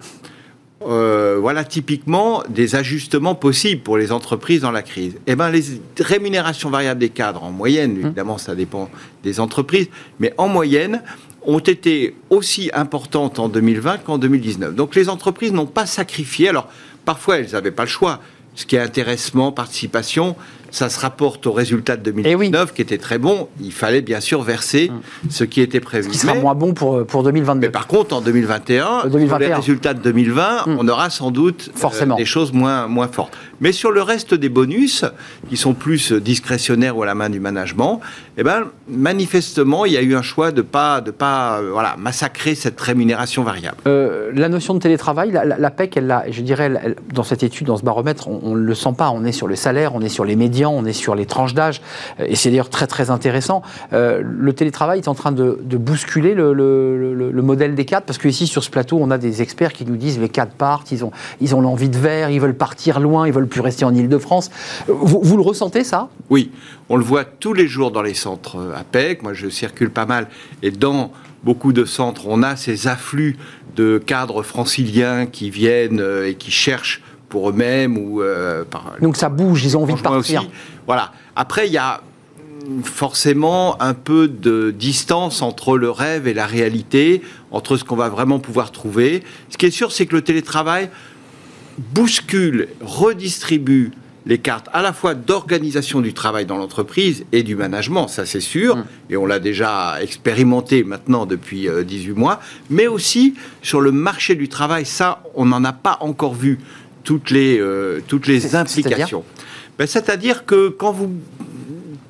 Euh, voilà typiquement des ajustements possibles pour les entreprises dans la crise. Eh ben, les rémunérations variables des cadres, en moyenne, hum. évidemment, ça dépend des entreprises, mais en moyenne, ont été aussi importantes en 2020 qu'en 2019. Donc les entreprises n'ont pas sacrifié. Alors, parfois, elles n'avaient pas le choix. Ce qui est intéressement, participation, ça se rapporte au résultat de 2019 eh qui était très bon. Il fallait bien sûr verser mm. ce qui était prévu. Ce qui sera moins bon pour, pour 2022. Mais par contre, en 2021, 2021. les résultats de 2020, mm. on aura sans doute euh, Forcément. des choses moins, moins fortes. Mais sur le reste des bonus, qui sont plus discrétionnaires ou à la main du management, eh ben, manifestement, il y a eu un choix de ne pas, de pas euh, voilà, massacrer cette rémunération variable. Euh, la notion de télétravail, la, PEC, elle, je dirais, dans cette étude, dans ce baromètre, on ne le sent pas. On est sur le salaire, on est sur les médias on est sur les tranches d'âge, euh, et c'est d'ailleurs très très intéressant. Euh, le télétravail est en train de, bousculer le, modèle des cadres, parce que ici sur ce plateau, on a des experts qui nous disent les cadres partent, ils ont ils ont l'envie de verre, ils veulent partir loin, ils veulent plus rester en Ile-de-France. Vous, vous, le ressentez ça? Oui, on le voit tous les jours dans les centres APEC. Moi, je circule pas mal, et dans beaucoup de centres, on a ces afflux de cadres franciliens qui viennent euh, et qui cherchent pour eux-mêmes ou euh, Donc ça bouge, ils ont envie de partir. Voilà. Après, il y a forcément un peu de distance entre le rêve et la réalité, entre ce qu'on va vraiment pouvoir trouver. Ce qui est sûr, c'est que le télétravail bouscule, redistribue les cartes à la fois d'organisation du travail dans l'entreprise et du management, ça c'est sûr, mmh. et on l'a déjà expérimenté maintenant depuis 18 euh, mois, mais aussi sur le marché du travail, ça on n'en a pas encore vu toutes les, euh, toutes les implications. Ben, c'est-à-dire que quand vous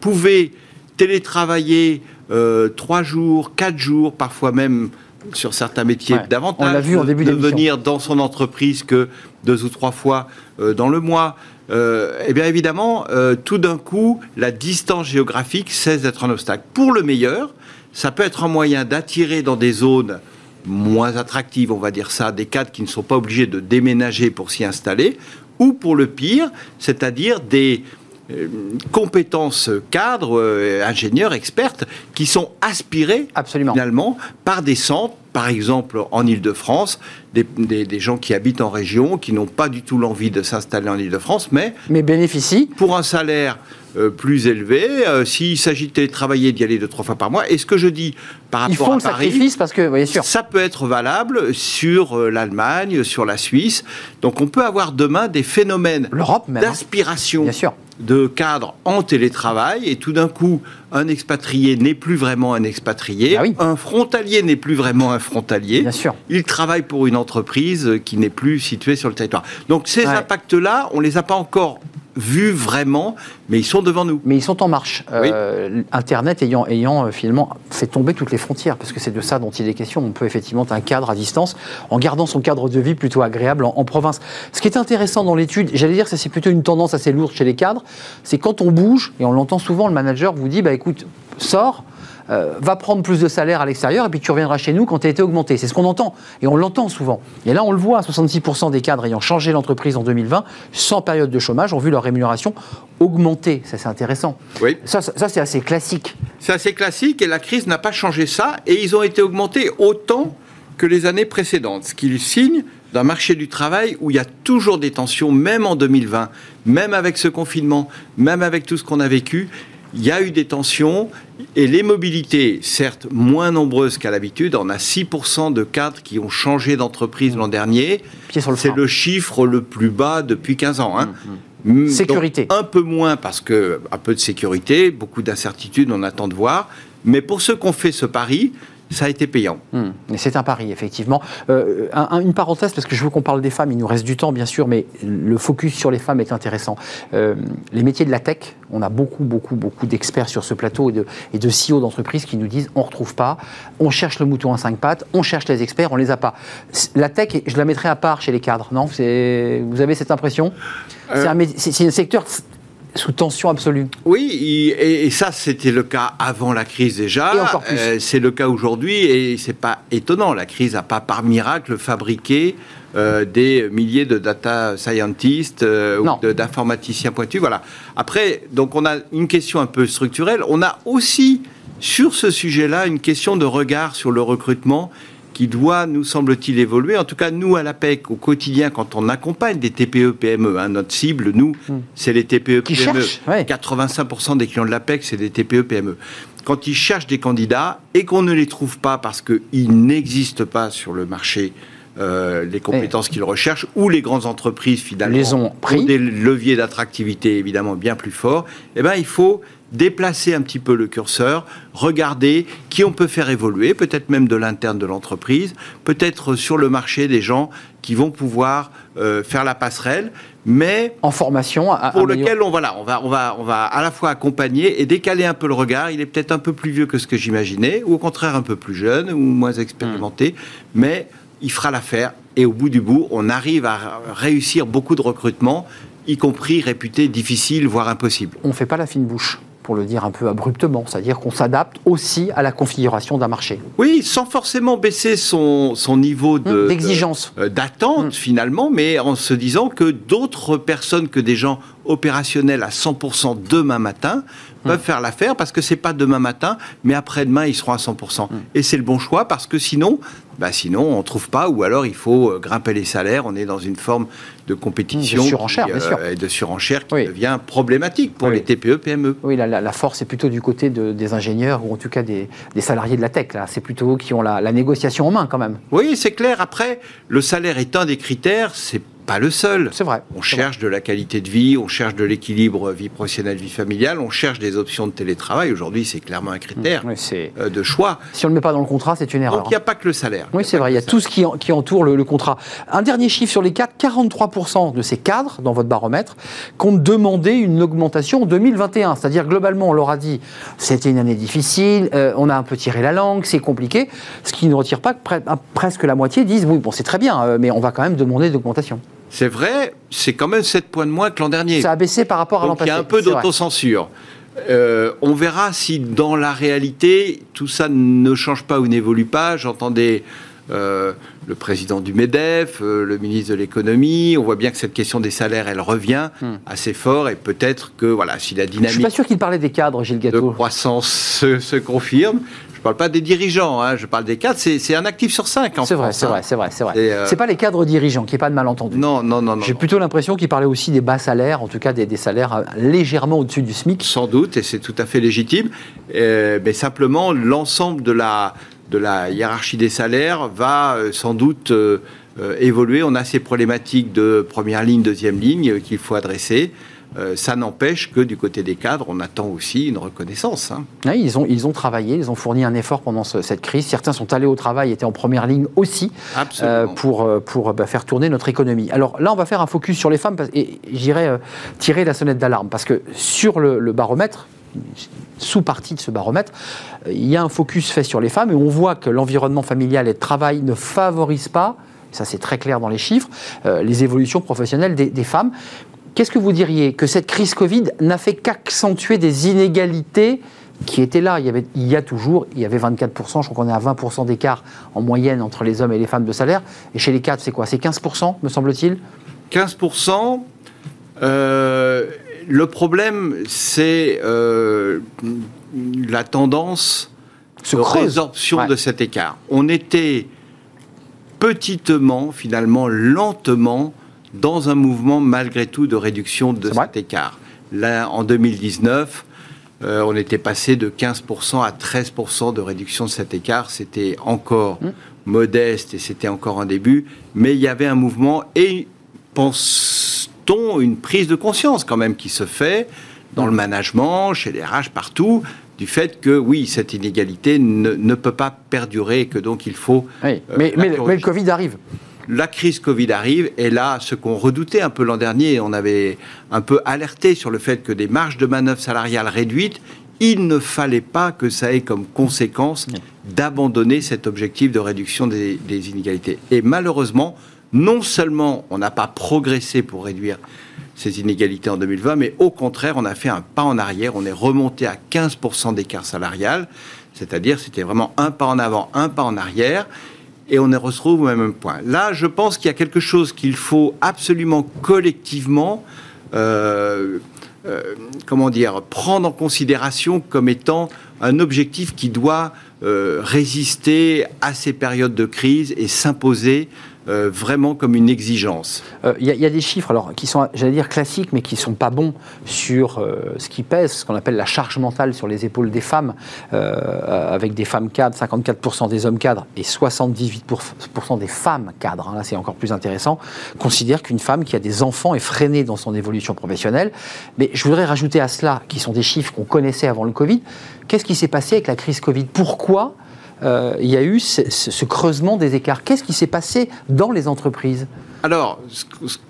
pouvez télétravailler euh, trois jours, quatre jours, parfois même sur certains métiers davantage, vu en début de venir dans son entreprise que deux ou trois fois euh, dans le mois. eh bien évidemment, tout d'un coup, la distance géographique cesse d'être un obstacle. Pour le meilleur, ça peut être un moyen d'attirer dans des zones moins attractives, on va dire ça, des cadres qui ne sont pas obligés de déménager pour s'y installer, ou pour le pire, c'est-à-dire des euh, compétences cadres, euh, ingénieurs, expertes, qui sont aspirées finalement par des centres, par exemple en Ile-de-France, des, des, gens qui habitent en région, qui n'ont pas du tout l'envie de s'installer en Ile-de-France, mais, mais bénéficient pour un salaire euh, plus élevé. Euh, s'il s'agit de travailler, d'y aller deux, trois fois par mois. Et ce que je dis par rapport Ils font à Paris, sacrifice parce que, sûr. ça peut être valable sur euh, l'Allemagne, sur la Suisse. Donc on peut avoir demain des phénomènes hein. d'aspiration de cadres en télétravail et tout d'un coup un expatrié n'est plus vraiment un expatrié, ah un frontalier n'est plus vraiment un frontalier. Bien sûr. Il travaille pour une entreprise qui n'est plus située sur le territoire. Donc ces impacts-là, on les a pas encore vu vraiment, mais ils sont devant nous. Mais ils sont en marche. Euh, Internet ayant, ayant euh, finalement fait tomber toutes les frontières, parce que c'est de ça dont il est question. On peut effectivement un cadre à distance en gardant son cadre de vie plutôt agréable en, province. Ce qui est intéressant dans l'étude, j'allais dire que c'est plutôt une tendance assez lourde chez les cadres, c'est quand on bouge, et on l'entend souvent, le manager vous dit, bah écoute, sors, euh, va prendre plus de salaire à l'extérieur et puis tu reviendras chez nous quand tu as été augmenté. C'est ce qu'on entend. Et on l'entend souvent. Et là, on le voit, 66% des cadres ayant changé l'entreprise en 2020, sans période de chômage, ont vu leur rémunération augmenter. Ça, c'est intéressant. Oui. Ça, ça, c'est assez classique. C'est assez classique et la crise n'a pas changé ça. Et ils ont été augmentés autant que les années précédentes. Ce qui signe d'un marché du travail où il y a toujours des tensions, même en 2020, même avec ce confinement, même avec tout ce qu'on a vécu il y a eu des tensions et les mobilités, certes moins nombreuses qu'à l'habitude, on a 6% de cadres qui ont changé d'entreprise l'an dernier. C'est le chiffre le plus bas depuis 15 ans. Hein. Mmh, mmh. Sécurité. un peu moins parce que un peu de sécurité, beaucoup d'incertitudes, on attend de voir. Mais pour ceux qui ont fait ce pari, ça a été payant. Hmm. C'est un pari, effectivement. Euh, une parenthèse, parce que je veux qu'on parle des femmes, il nous reste du temps, bien sûr, mais le focus sur les femmes est intéressant. Euh, les métiers de la tech, on a beaucoup, beaucoup, beaucoup d'experts sur ce plateau et de, et de CEO d'entreprises qui nous disent on ne retrouve pas, on cherche le mouton à cinq pattes, on cherche les experts, on ne les a pas. La tech, je la mettrai à part chez les cadres, non? Vous avez cette impression? Euh, C'est un, un secteur sous tension absolue. Oui, et, ça c'était le cas avant la crise déjà. Et encore plus. Euh, c'est le cas aujourd'hui et c'est pas étonnant. La crise n'a pas par miracle fabriqué euh, des milliers de data scientists euh, ou d'informaticiens pointus. Voilà. Après, donc on a une question un peu structurelle. On a aussi sur ce sujet-là une question de regard sur le recrutement qui doit, nous semble-t-il, évoluer. En tout cas, nous, à l'APEC, au quotidien, quand on accompagne des TPE, PME, hein, notre cible, nous, hmm. c'est les TPE, PME. 85% des clients de l'APEC, c'est des TPE, PME. Quand ils cherchent des candidats et qu'on ne les trouve pas parce qu'ils n'existent pas sur le marché, euh, les compétences qu'ils recherchent, ou les grandes entreprises finalement les ont pris. des leviers d'attractivité évidemment bien plus forts, eh ben, il faut déplacer un petit peu le curseur, regarder qui on peut faire évoluer, peut-être même de l'interne de l'entreprise, peut-être sur le marché des gens qui vont pouvoir euh, faire la passerelle, mais en formation pour lequel on voilà, on va on va on va à la fois accompagner et décaler un peu le regard. Il est peut-être un peu plus vieux que ce que j'imaginais, ou au contraire un peu plus jeune ou moins expérimenté, hmm. mais il fera l'affaire. Et au bout du bout, on arrive à réussir beaucoup de recrutements, y compris réputés difficiles, voire impossibles. On ne fait pas la fine bouche pour le dire un peu abruptement, c'est-à-dire qu'on s'adapte aussi à la configuration d'un marché. Oui, sans forcément baisser son, son niveau hum, d'exigence, euh, d'attente hum. finalement, mais en se disant que d'autres personnes que des gens opérationnels à 100% demain matin peuvent hum. faire l'affaire parce que c'est pas demain matin, mais après-demain ils seront à 100%. Et c'est le bon choix parce que sinon, bah sinon on trouve pas ou alors il faut euh, grimper les salaires. On est dans une forme de compétition, de surenchère, bien sûr. Euh, et de surenchère qui devient problématique pour les TPE PME. Oui, la, force est plutôt du côté des ingénieurs ou en tout cas des, salariés de la tech. Là, c'est plutôt eux qui ont la, la négociation en main quand même. Oui, c'est clair. Après, le salaire est un des critères. C'est pas le seul. C'est vrai. On cherche de la qualité de vie, on cherche de l'équilibre vie professionnelle, vie familiale, on cherche des options de télétravail. Aujourd'hui, c'est clairement un critère mmh, euh, de choix. Si on ne le met pas dans le contrat, c'est une erreur. Donc il n'y a pas que le salaire. Oui, c'est vrai, il y a tout ce qui, qui entoure le, contrat. Un dernier chiffre sur les cadres 43% de ces cadres, dans votre baromètre, comptent demander une augmentation en 2021. C'est-à-dire, globalement, on leur a dit c'était une année difficile, euh, on a un peu tiré la langue, c'est compliqué. Ce qui ne retire pas que presque la moitié disent oui, bon, c'est très bien, euh, mais on va quand même demander d'augmentation. C'est vrai, c'est quand même 7 points de moins que l'an dernier. Ça a baissé par rapport à l'an passé. Il y a un peu d'autocensure. Euh, on verra si dans la réalité tout ça ne change pas ou n'évolue pas. J'entendais euh, le président du MEDEF, euh, le ministre de l'économie. On voit bien que cette question des salaires, elle revient hmm. assez fort et peut-être que voilà, si la dynamique. Je suis pas sûr qu'il parlait des cadres, Gilles Gâteau. De croissance se confirme, parle pas des dirigeants, hein, je parle des cadres. C'est un actif sur cinq C'est vrai, c'est vrai, c'est vrai, c'est vrai. Euh, c'est pas les cadres dirigeants, qui est pas de malentendu. Non, non, non. J'ai plutôt l'impression qu'il parlait aussi des bas salaires, en tout cas des, salaires euh, légèrement au-dessus du SMIC. Sans doute, et c'est tout à fait légitime. Euh, mais simplement, l'ensemble de la, de la hiérarchie des salaires va sans doute évoluer. On a ces problématiques de première ligne, deuxième ligne qu'il faut adresser. Euh, ça n'empêche que du côté des cadres, on attend aussi une reconnaissance. hein. Oui, ils, ont, ils ont travaillé, ils ont fourni un effort pendant ce- cette crise. Certains sont allés au travail, étaient en première ligne aussi euh, pour, euh, pour bah, faire tourner notre économie. Alors là, on va faire un focus sur les femmes et j'irai euh, tirer la sonnette d'alarme parce que sur le, le baromètre, sous-partie de ce baromètre, il y a un focus fait sur les femmes et on voit que l'environnement familial et de travail ne favorise pas, ça c'est très clair dans les chiffres, euh, les évolutions professionnelles des, des femmes. Qu'est-ce que vous diriez Que cette crise Covid n'a fait qu'accentuer des inégalités qui étaient là? Il y, avait, il y a toujours, il y avait 24%, je crois qu'on est à 20% d'écart en moyenne entre les hommes et les femmes de salaire. Et chez les cadres, c'est quoi? C'est 15%, me semble-t-il? 15%. euh, le problème, c'est euh, la tendance Se de résorption Ouais. de cet écart. On était petitement, finalement, lentement, dans un mouvement malgré tout de réduction de cet écart. Là, en 2019, euh, on était passé de 15% à 13% de réduction de cet écart. C'était encore Mm. modeste et c'était encore un début, mais il y avait un mouvement et pense-t-on une prise de conscience quand même qui se fait dans le management, chez les RH, partout, du fait que oui, cette inégalité ne, ne peut pas perdurer et que donc il faut Oui. Euh, mais, mais le Covid arrive. La crise Covid arrive et là, ce qu'on redoutait un peu l'an dernier, on avait un peu alerté sur le fait que des marges de manœuvre salariales réduites, il ne fallait pas que ça ait comme conséquence d'abandonner cet objectif de réduction des, des inégalités. Et malheureusement, non seulement on n'a pas progressé pour réduire ces inégalités en 2020, mais au contraire, on a fait un pas en arrière, on est remonté à 15% d'écart salarial, c'est-à-dire c'était vraiment un pas en avant, un pas en arrière, et on retrouve au même point. Là, je pense qu'il y a quelque chose qu'il faut absolument collectivement, euh, euh, prendre en considération comme étant un objectif qui doit euh, résister à ces périodes de crise et s'imposer euh, vraiment comme une exigence. Euh, Il y, a- des chiffres alors, qui sont, j'allais dire, classiques, mais qui ne sont pas bons sur euh, ce qui pèse, ce qu'on appelle la charge mentale sur les épaules des femmes, avec des femmes cadres, 54% des hommes cadres et 78% des femmes cadres, hein, là c'est encore plus intéressant, considèrent qu'une femme qui a des enfants est freinée dans son évolution professionnelle. Mais je voudrais rajouter à cela, qui sont des chiffres qu'on connaissait avant le Covid, qu'est-ce qui s'est passé avec la crise Covid? Pourquoi euh, il y a eu ce- creusement des écarts Qu'est-ce qui s'est passé dans les entreprises Alors,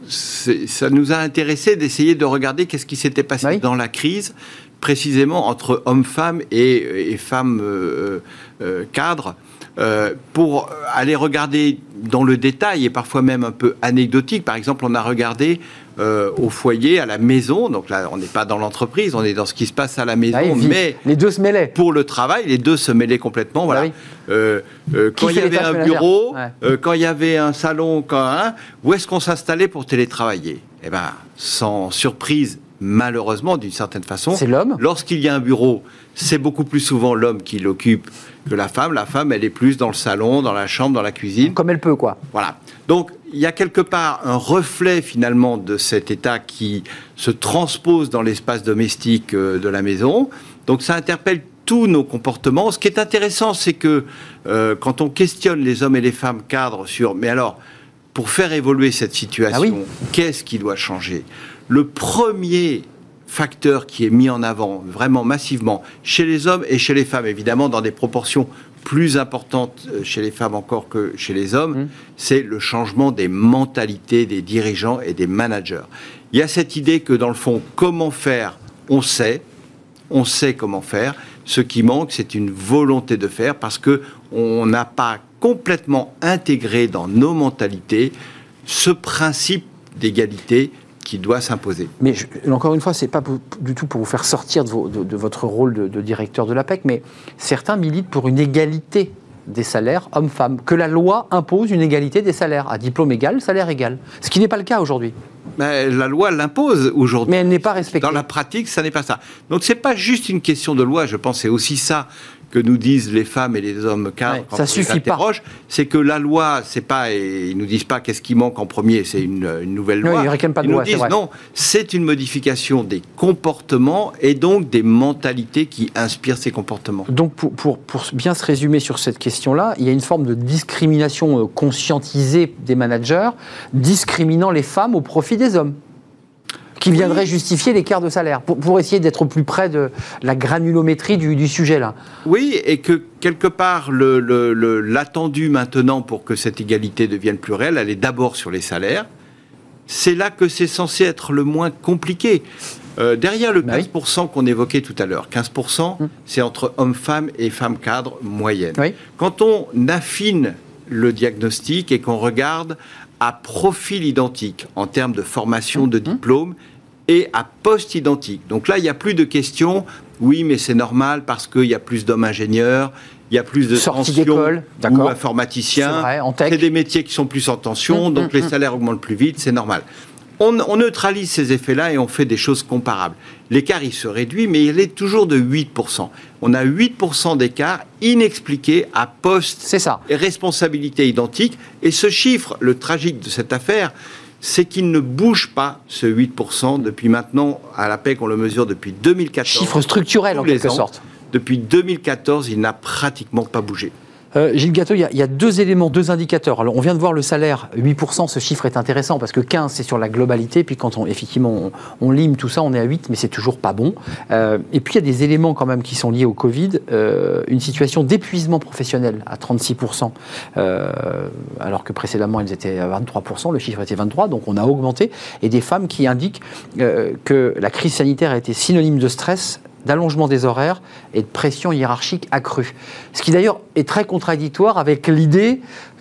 ça nous a intéressé d'essayer de regarder qu'est-ce qui s'était passé Oui. dans la crise, précisément entre hommes-femmes et, et femmes euh, euh, cadres, euh, pour aller regarder dans le détail et parfois même un peu anecdotique. Par exemple, on a regardé euh, au foyer, à la maison, donc là, on n'est pas dans l'entreprise, on est dans ce qui se passe à la maison, Ah vi- mais les deux se mêlaient. pour le travail, les deux se mêlaient complètement. Voilà. Ah oui. Euh, euh, quand il y avait un bureau, Ouais. quand il y avait un salon, quand, hein, où est-ce qu'on s'installait pour télétravailler? Eh ben, sans surprise, malheureusement, d'une certaine façon, C'est l'homme. lorsqu'il y a un bureau, c'est beaucoup plus souvent l'homme qui l'occupe que la femme. La femme, elle est plus dans le salon, dans la chambre, dans la cuisine. Comme elle peut, quoi. Voilà. Donc, il y a quelque part un reflet finalement de cet état qui se transpose dans l'espace domestique euh, de la maison. Donc, ça interpelle tous nos comportements. Ce qui est intéressant, c'est que euh, quand on questionne les hommes et les femmes cadres sur, mais alors, pour faire évoluer cette situation, Ah oui. qu'est-ce qui doit changer? Le premier facteur qui est mis en avant vraiment massivement chez les hommes et chez les femmes, évidemment dans des proportions plus importantes euh, chez les femmes encore que chez les hommes, Mmh. c'est le changement des mentalités des dirigeants et des managers. Il y a cette idée que dans le fond, comment faire, on sait, on sait comment faire. Ce qui manque, c'est une volonté de faire parce que on n'a pas complètement intégré dans nos mentalités ce principe d'égalité qui doit s'imposer. Mais je- encore une fois, c'est pas pour- du tout pour vous faire sortir de, vos- de- de votre rôle de, de directeur de l'APEC, mais certains militent pour une égalité des salaires hommes-femmes, que la loi impose une égalité des salaires, à diplôme égal, salaire égal. Ce qui n'est pas le cas aujourd'hui. Mais la loi l'impose aujourd'hui. Mais elle n'est pas respectée. Dans la pratique, ça n'est pas ça. Donc c'est pas juste une question de loi, je pense, c'est aussi ça que nous disent les femmes et les hommes cadres Ouais, quand ça on les suffit pas. interroge, c'est que la loi, c'est pas, et ils nous disent pas qu'est-ce qui manque en premier, c'est une, une nouvelle loi. ils réclament pas de ils loi, nous c'est disent vrai. non, c'est une modification des comportements et donc des mentalités qui inspirent ces comportements. Donc, pour, pour- pour bien se résumer sur cette question-là, il y a une forme de discrimination euh, conscientisée des managers, discriminant les femmes au profit des hommes. Qui viendrait justifier l'écart de salaire, pour, pour essayer d'être plus près de la granulométrie du, du sujet là. Oui, et que quelque part, le- le- le- l'attendu maintenant pour que cette égalité devienne plus réelle, elle est d'abord sur les salaires. C'est là que c'est censé être le moins compliqué. Euh, derrière le Bah oui. 15% qu'on évoquait tout à l'heure, 15%, c'est entre hommes-femmes et femmes-cadres moyennes. Oui. Quand on affine le diagnostic et qu'on regarde à profil identique en termes de formation, de diplôme et à poste identique. Donc là, il n'y a plus de questions. Oui, mais c'est normal parce qu'il y a plus d'hommes ingénieurs, il y a plus de Sortie d'école, ou informaticiens. C'est des métiers qui sont plus en tension, Mmh, donc mmh, les mmh. salaires augmentent plus vite, c'est normal. On, on neutralise ces effets-là et on fait des choses comparables. L'écart, il se réduit, mais il est toujours de 8%. On a 8% d'écart inexpliqué à poste C'est ça. et responsabilité identique. Et ce chiffre, le tragique de cette affaire, c'est qu'il ne bouge pas, ce 8%, depuis maintenant, à la paix qu'on le mesure depuis 2014. Chiffre structurel en quelque ans. sorte. Depuis 2014, il n'a pratiquement pas bougé. Euh, Gilles Gâteau, il y, a, deux éléments, deux indicateurs. Alors, on vient de voir le salaire, 8%, ce chiffre est intéressant parce que 15, c'est sur la globalité, puis quand on, effectivement, on, lime tout ça, on est à 8, mais c'est toujours pas bon. Euh, et puis, il y a des éléments quand même qui sont liés au Covid, euh, une situation d'épuisement professionnel à 36%, euh, alors que précédemment, elles étaient à 23%, le chiffre était 23, donc on a augmenté, et des femmes qui indiquent que la crise sanitaire a été synonyme de stress, d'allongement des horaires et de pression hiérarchique accrue. Ce qui d'ailleurs est très contradictoire avec l'idée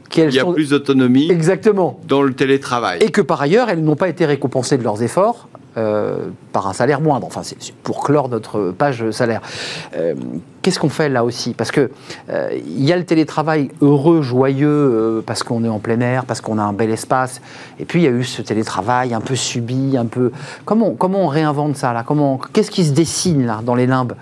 qu'elles Il y a sont... plus d'autonomie Exactement. dans le télétravail. Et que par ailleurs, elles n'ont pas été récompensées de leurs efforts euh, par un salaire moindre. Enfin, c'est pour clore notre page salaire. Euh, Qu'est-ce qu'on fait là aussi? Parce que euh, il y a le télétravail heureux, joyeux, euh, parce qu'on est en plein air, parce qu'on a un bel espace. Et puis il y a eu ce télétravail un peu subi, un peu. Comment, comment on réinvente ça là? Comment Qu'est-ce qui se dessine là dans les limbes?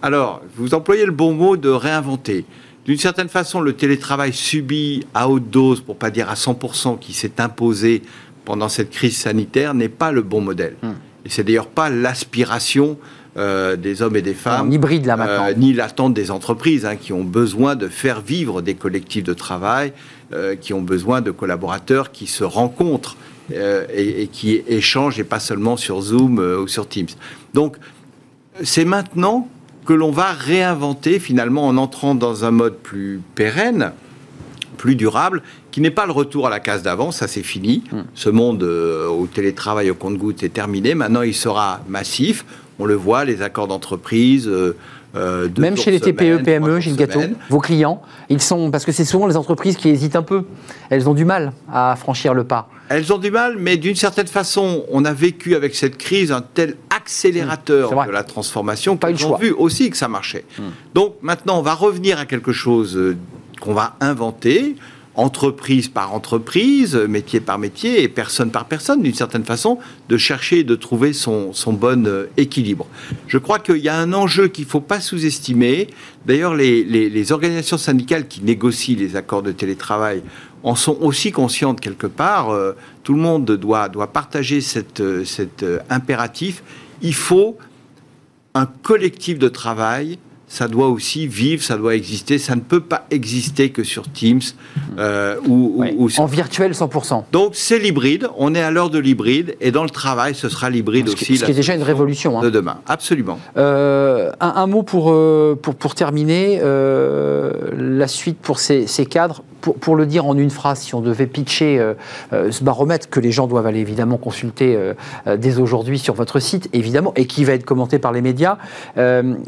Alors, vous employez le bon mot de réinventer. D'une certaine façon, le télétravail subi à haute dose, pour pas dire à 100%, qui s'est imposé pendant cette crise sanitaire, n'est pas le bon modèle. Hmm. Et c'est d'ailleurs pas l'aspiration euh, des hommes et des femmes, En hybride là maintenant. euh, ni l'attente des entreprises hein, qui ont besoin de faire vivre des collectifs de travail, euh, qui ont besoin de collaborateurs qui se rencontrent et, et qui échangent et pas seulement sur Zoom ou sur Teams. Donc, c'est maintenant que l'on va réinventer finalement en entrant dans un mode plus pérenne, plus durable, qui n'est pas le retour à la case d'avant, ça c'est fini. Hmm. Ce monde euh, au télétravail au compte-goutte est terminé. Maintenant, il sera massif. On le voit, les accords d'entreprise. euh, euh, Même chez les TPE, PME, Gilles Gâteau, vos clients, ils sont parce que c'est souvent les entreprises qui hésitent un peu. Elles ont du mal à franchir le pas. Elles ont du mal, mais d'une certaine façon, on a vécu avec cette crise un tel accélérateur vrai. de la transformation ont choix. vu aussi que ça marchait. Donc maintenant, on va revenir à quelque chose euh, qu'on va inventer, entreprise par entreprise, métier par métier et personne par personne, d'une certaine façon, de chercher et de trouver son, son bon euh, équilibre. Je crois qu'il y a un enjeu qu'il ne faut pas sous-estimer. D'ailleurs, les, organisations syndicales qui négocient les accords de télétravail en sont aussi conscientes quelque part. Euh, tout le monde doit, doit partager euh, cet impératif. Il faut un collectif de travail, ça doit aussi vivre, ça doit exister. Ça ne peut pas exister que sur Teams euh, ou, ou- Ouais. ou sur- En virtuel 100%. Donc c'est l'hybride, on est à l'heure de l'hybride, et dans le travail, ce sera l'hybride aussi. ce qui est déjà une révolution. hein. de demain, absolument. Euh, un, un mot pour, euh, pour, pour terminer, euh, la suite pour ces, ces cadres. Pour, le dire en une phrase, si on devait pitcher euh, euh, ce baromètre que les gens doivent aller évidemment consulter euh, dès aujourd'hui sur votre site, évidemment, et qui va être commenté par les médias,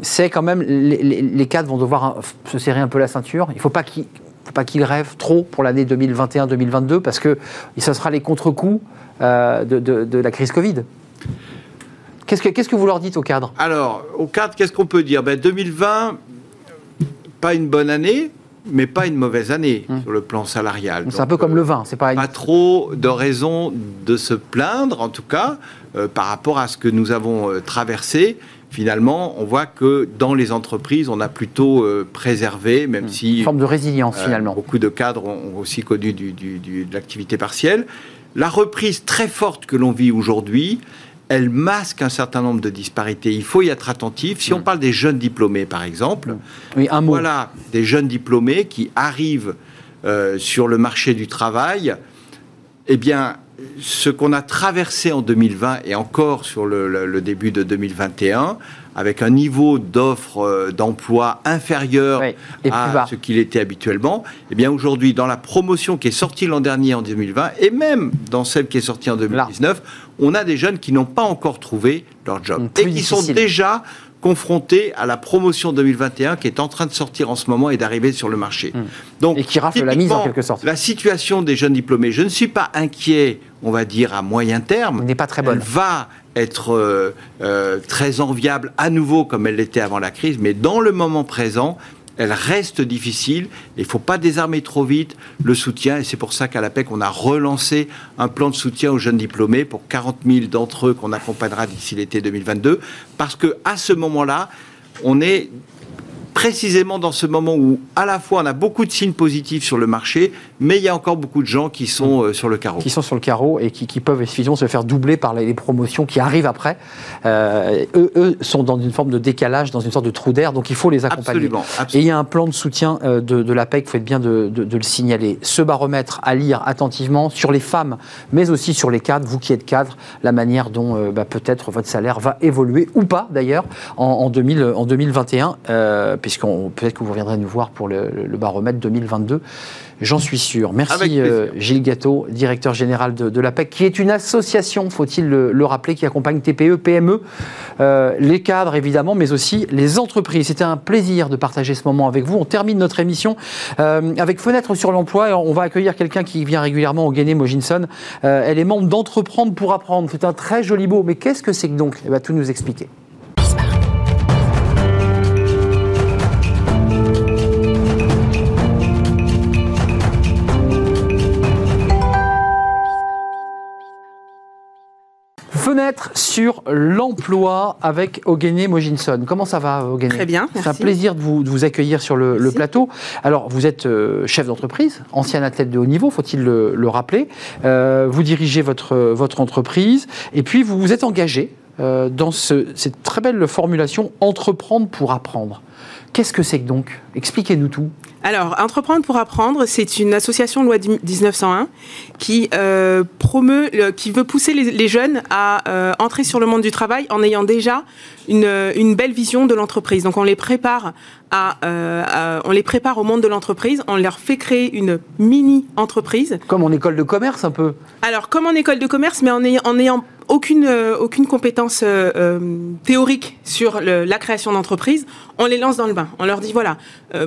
c'est quand même les, cadres vont devoir se serrer un peu la ceinture. Il ne faut pas qu'ils rêvent trop pour l'année 2021-2022 parce que ça sera les contre-coups de, la crise Covid. Qu'est-ce que, vous leur dites aux cadres Alors, au cadre, qu'est-ce qu'on peut dire? Ben, 2020, pas une bonne année, mais pas une mauvaise année Hum. sur le plan salarial. C'est un peu comme euh, le vin, c'est pas une pas trop de raisons de se plaindre, en tout cas, euh, par rapport à ce que nous avons euh, traversé. Finalement, on voit que dans les entreprises, on a plutôt euh, préservé, même si une forme de résilience euh, finalement. beaucoup de cadres ont aussi connu du- du- du- de l'activité partielle. La reprise très forte que l'on vit aujourd'hui, elle masque un certain nombre de disparités. Il faut y être attentif. Si on parle des jeunes diplômés, par exemple, Oui, un mot. voilà des jeunes diplômés qui arrivent euh, sur le marché du travail. Eh bien, ce qu'on a traversé en 2020 et encore sur le, début de 2021, avec un niveau d'offre euh, d'emploi inférieur à ce qu'il était habituellement, eh bien aujourd'hui, dans la promotion qui est sortie l'an dernier en 2020, et même dans celle qui est sortie en 2019, on a des jeunes qui n'ont pas encore trouvé leur job et qui sont déjà confrontés à la promotion 2021 qui est en train de sortir en ce moment et d'arriver sur le marché. Hmm. Donc, et qui rafle la mise en quelque sorte. La situation des jeunes diplômés, je ne suis pas inquiet, on va dire à moyen terme. N'est pas très bonne. Elle va être euh, euh, très enviable à nouveau comme elle l'était avant la crise, mais dans le moment présent, elle reste difficile. Il ne faut pas désarmer trop vite le soutien. Et c'est pour ça qu'à l'APEC, on a relancé un plan de soutien aux jeunes diplômés pour 40 000 d'entre eux qu'on accompagnera d'ici l'été 2022. Parce qu'à ce moment-là, on est précisément dans ce moment où, à la fois, on a beaucoup de signes positifs sur le marché, mais il y a encore beaucoup de gens qui sont euh, sur le carreau. Qui sont sur le carreau et qui, peuvent effectivement se faire doubler par les, promotions qui arrivent après. Euh, eux, sont dans une forme de décalage, dans une sorte de trou d'air, donc il faut les accompagner. Absolument, Et il y a un plan de soutien euh, de, l'APEC, vous faites bien de, le signaler. Ce baromètre à lire attentivement sur les femmes, mais aussi sur les cadres, vous qui êtes cadre, la manière dont bah, peut-être votre salaire va évoluer, ou pas d'ailleurs, en, en, 2000, en 2021 puisqu'on peut-être que vous reviendrez nous voir pour le, baromètre 2022. J'en suis sûr. Merci euh, Gilles Gâteau, directeur général de, l'APEC, qui est une association, faut-il le, rappeler, qui accompagne TPE, PME, euh, les cadres évidemment, mais aussi les entreprises. C'était un plaisir de partager ce moment avec vous. On termine notre émission euh, avec Fenêtre sur l'emploi. On va accueillir quelqu'un qui vient régulièrement au Guéné Moginson. elle est membre d'Entreprendre pour apprendre. C'est un très joli mot, mais qu'est-ce que c'est que donc? Elle va tout nous expliquer. Fenêtre sur l'emploi avec Ogene Mojinson. Comment ça va, Ogene Très bien. C'est un plaisir de vous, accueillir sur le, plateau. Alors, vous êtes euh, chef d'entreprise, ancien athlète de haut niveau, faut-il le, rappeler. Euh, vous dirigez votre, votre entreprise et puis vous vous êtes engagé euh, dans cette très belle formulation entreprendre pour apprendre. Qu'est-ce que c'est que donc? Expliquez-nous tout. Alors, Entreprendre pour apprendre, c'est une association loi 1901 qui euh, promeut, qui veut pousser les, jeunes à euh, entrer sur le monde du travail en ayant déjà une, une belle vision de l'entreprise. Donc, on les prépare à, euh, on les prépare au monde de l'entreprise, on leur fait créer une mini entreprise. Comme en école de commerce, un peu. Alors, comme en école de commerce, mais en ayant, en ayant aucune, aucune compétence théorique sur la création d'entreprise, on les lance dans le bain. On leur dit voilà,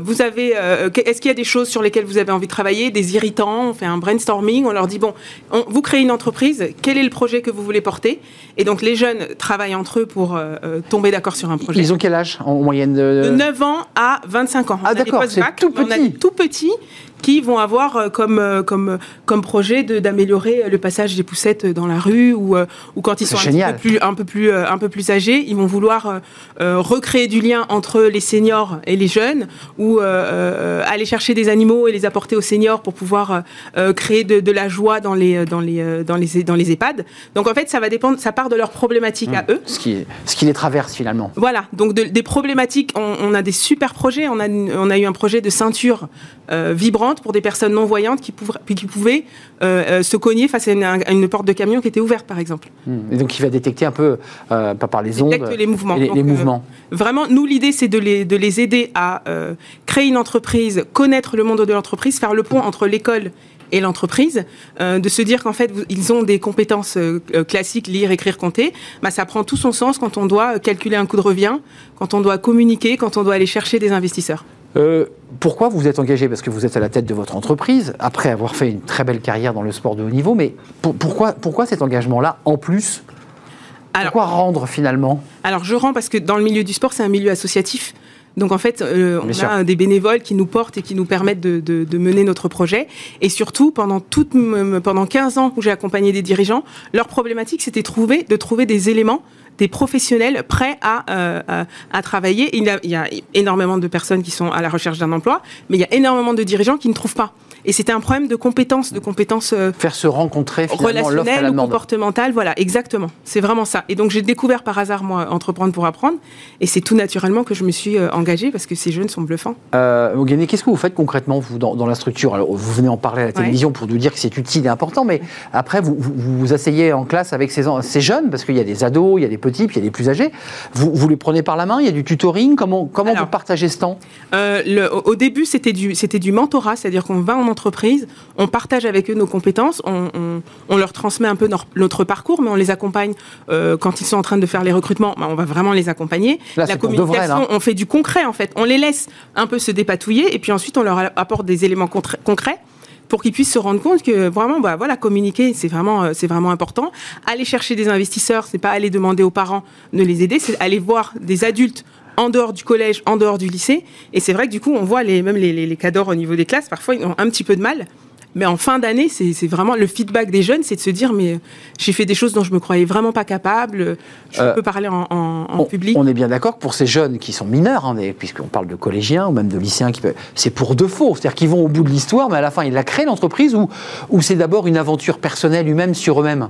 vous avez euh, est-ce qu'il y a des choses sur lesquelles vous avez envie de travailler, des irritants On fait un brainstorming, on leur dit, bon, vous créez une entreprise, quel est le projet que vous voulez porter? Et donc les jeunes travaillent entre eux pour euh, euh, tomber d'accord sur un projet. Ils ont quel âge en moyenne de... 9 ans à 25 ans. Ah d'accord, c'est tout petit. On a tout petit qui vont avoir euh, comme, euh, comme, comme projet d'améliorer le passage des poussettes dans la rue ou, euh, ou quand ils sont un, peu plus, un, peu plus, un peu plus âgés, ils vont vouloir recréer du lien entre les seniors et les jeunes ou aller chercher des animaux et les apporter aux seniors pour pouvoir créer de, de, la joie dans les, dans, les, dans, les, dans les EHPAD. Donc en fait, ça va dépendre, ça part de leurs problématiques à mmh. eux. Ce qui, ce qui les traverse finalement. Voilà, donc des problématiques, on, on, a des super projets, on a, on a eu un projet de ceinture vibrante pour des personnes non-voyantes qui, qui pouvaient euh, euh, se cogner face à une, porte de camion qui était ouverte, par exemple. Hmm. Et donc, il va détecter un peu, euh, pas par les ondes, les mouvements. Les, mouvements. vraiment, nous, l'idée, c'est de les, de les aider à créer une entreprise, connaître le monde de l'entreprise, faire le pont entre l'école et l'entreprise, de se dire qu'en fait, ils ont des compétences classiques, lire, écrire, compter, bah, ça prend tout son sens quand on doit calculer un coût de revient, quand on doit communiquer, quand on doit aller chercher des investisseurs. Euh, pourquoi vous êtes engagé? Parce que vous êtes à la tête de votre entreprise, après avoir fait une très belle carrière dans le sport de haut niveau, mais pourquoi, pourquoi cet engagement-là en plus Pourquoi rendre finalement? Alors je rends parce que dans le milieu du sport, c'est un milieu associatif. Donc en fait, euh, on a des bénévoles qui nous portent et qui nous permettent de, mener notre projet. Et surtout, pendant, pendant 15 ans où j'ai accompagné des dirigeants, leur problématique, c'était trouver, de trouver des éléments des professionnels prêts à, à, travailler. Il y, a, il y, a, énormément de personnes qui sont à la recherche d'un emploi, mais il y a énormément de dirigeants qui ne trouvent pas. Et c'était un problème de compétences, de compétences euh, faire se rencontrer relationnelles ou comportementales. Voilà, exactement. C'est vraiment ça. Et donc j'ai découvert par hasard moi entreprendre pour apprendre, et c'est tout naturellement que je me suis euh, engagée parce que ces jeunes sont bluffants. Euh, qu'est-ce que vous faites concrètement vous dans, la structure? Alors vous venez en parler à la télévision pour nous dire que c'est utile et important, mais après vous, vous asseyez en classe avec ces, ces jeunes parce qu'il y a des ados, il y a des petits, puis il y a des plus âgés. Vous, vous les prenez par la main Il y a du tutoring Comment comment vous partagez ce temps? le, Au début c'était du c'était du mentorat, c'est-à-dire qu'on va en entreprise, on partage avec eux nos compétences, on, leur transmet un peu notre, parcours, mais on les accompagne euh, quand ils sont en train de faire les recrutements. Ben, on va vraiment les accompagner. la communication, on fait du concret en fait. On les laisse un peu se dépatouiller et puis ensuite on leur apporte des éléments concrets pour qu'ils puissent se rendre compte que vraiment, bah, voilà, communiquer, c'est vraiment, euh, c'est vraiment important. Aller chercher des investisseurs, c'est pas aller demander aux parents de les aider, c'est aller voir des adultes en dehors du collège, en dehors du lycée. Et c'est vrai que du coup, on voit les, même les, les, cadors au niveau des classes, parfois, ils ont un petit peu de mal. Mais en fin d'année, c'est vraiment le feedback des jeunes, c'est de se dire mais j'ai fait des choses dont je me croyais vraiment pas capable. Je euh, peux parler en, public. On est bien d'accord que pour ces jeunes qui sont mineurs, hein, puisqu'on parle de collégiens ou même de lycéens, qui c'est pour de faux. C'est-à-dire qu'ils vont au bout de l'histoire, mais à la fin ils la créent l'entreprise ou, ou c'est d'abord une aventure personnelle humaine sur eux-mêmes?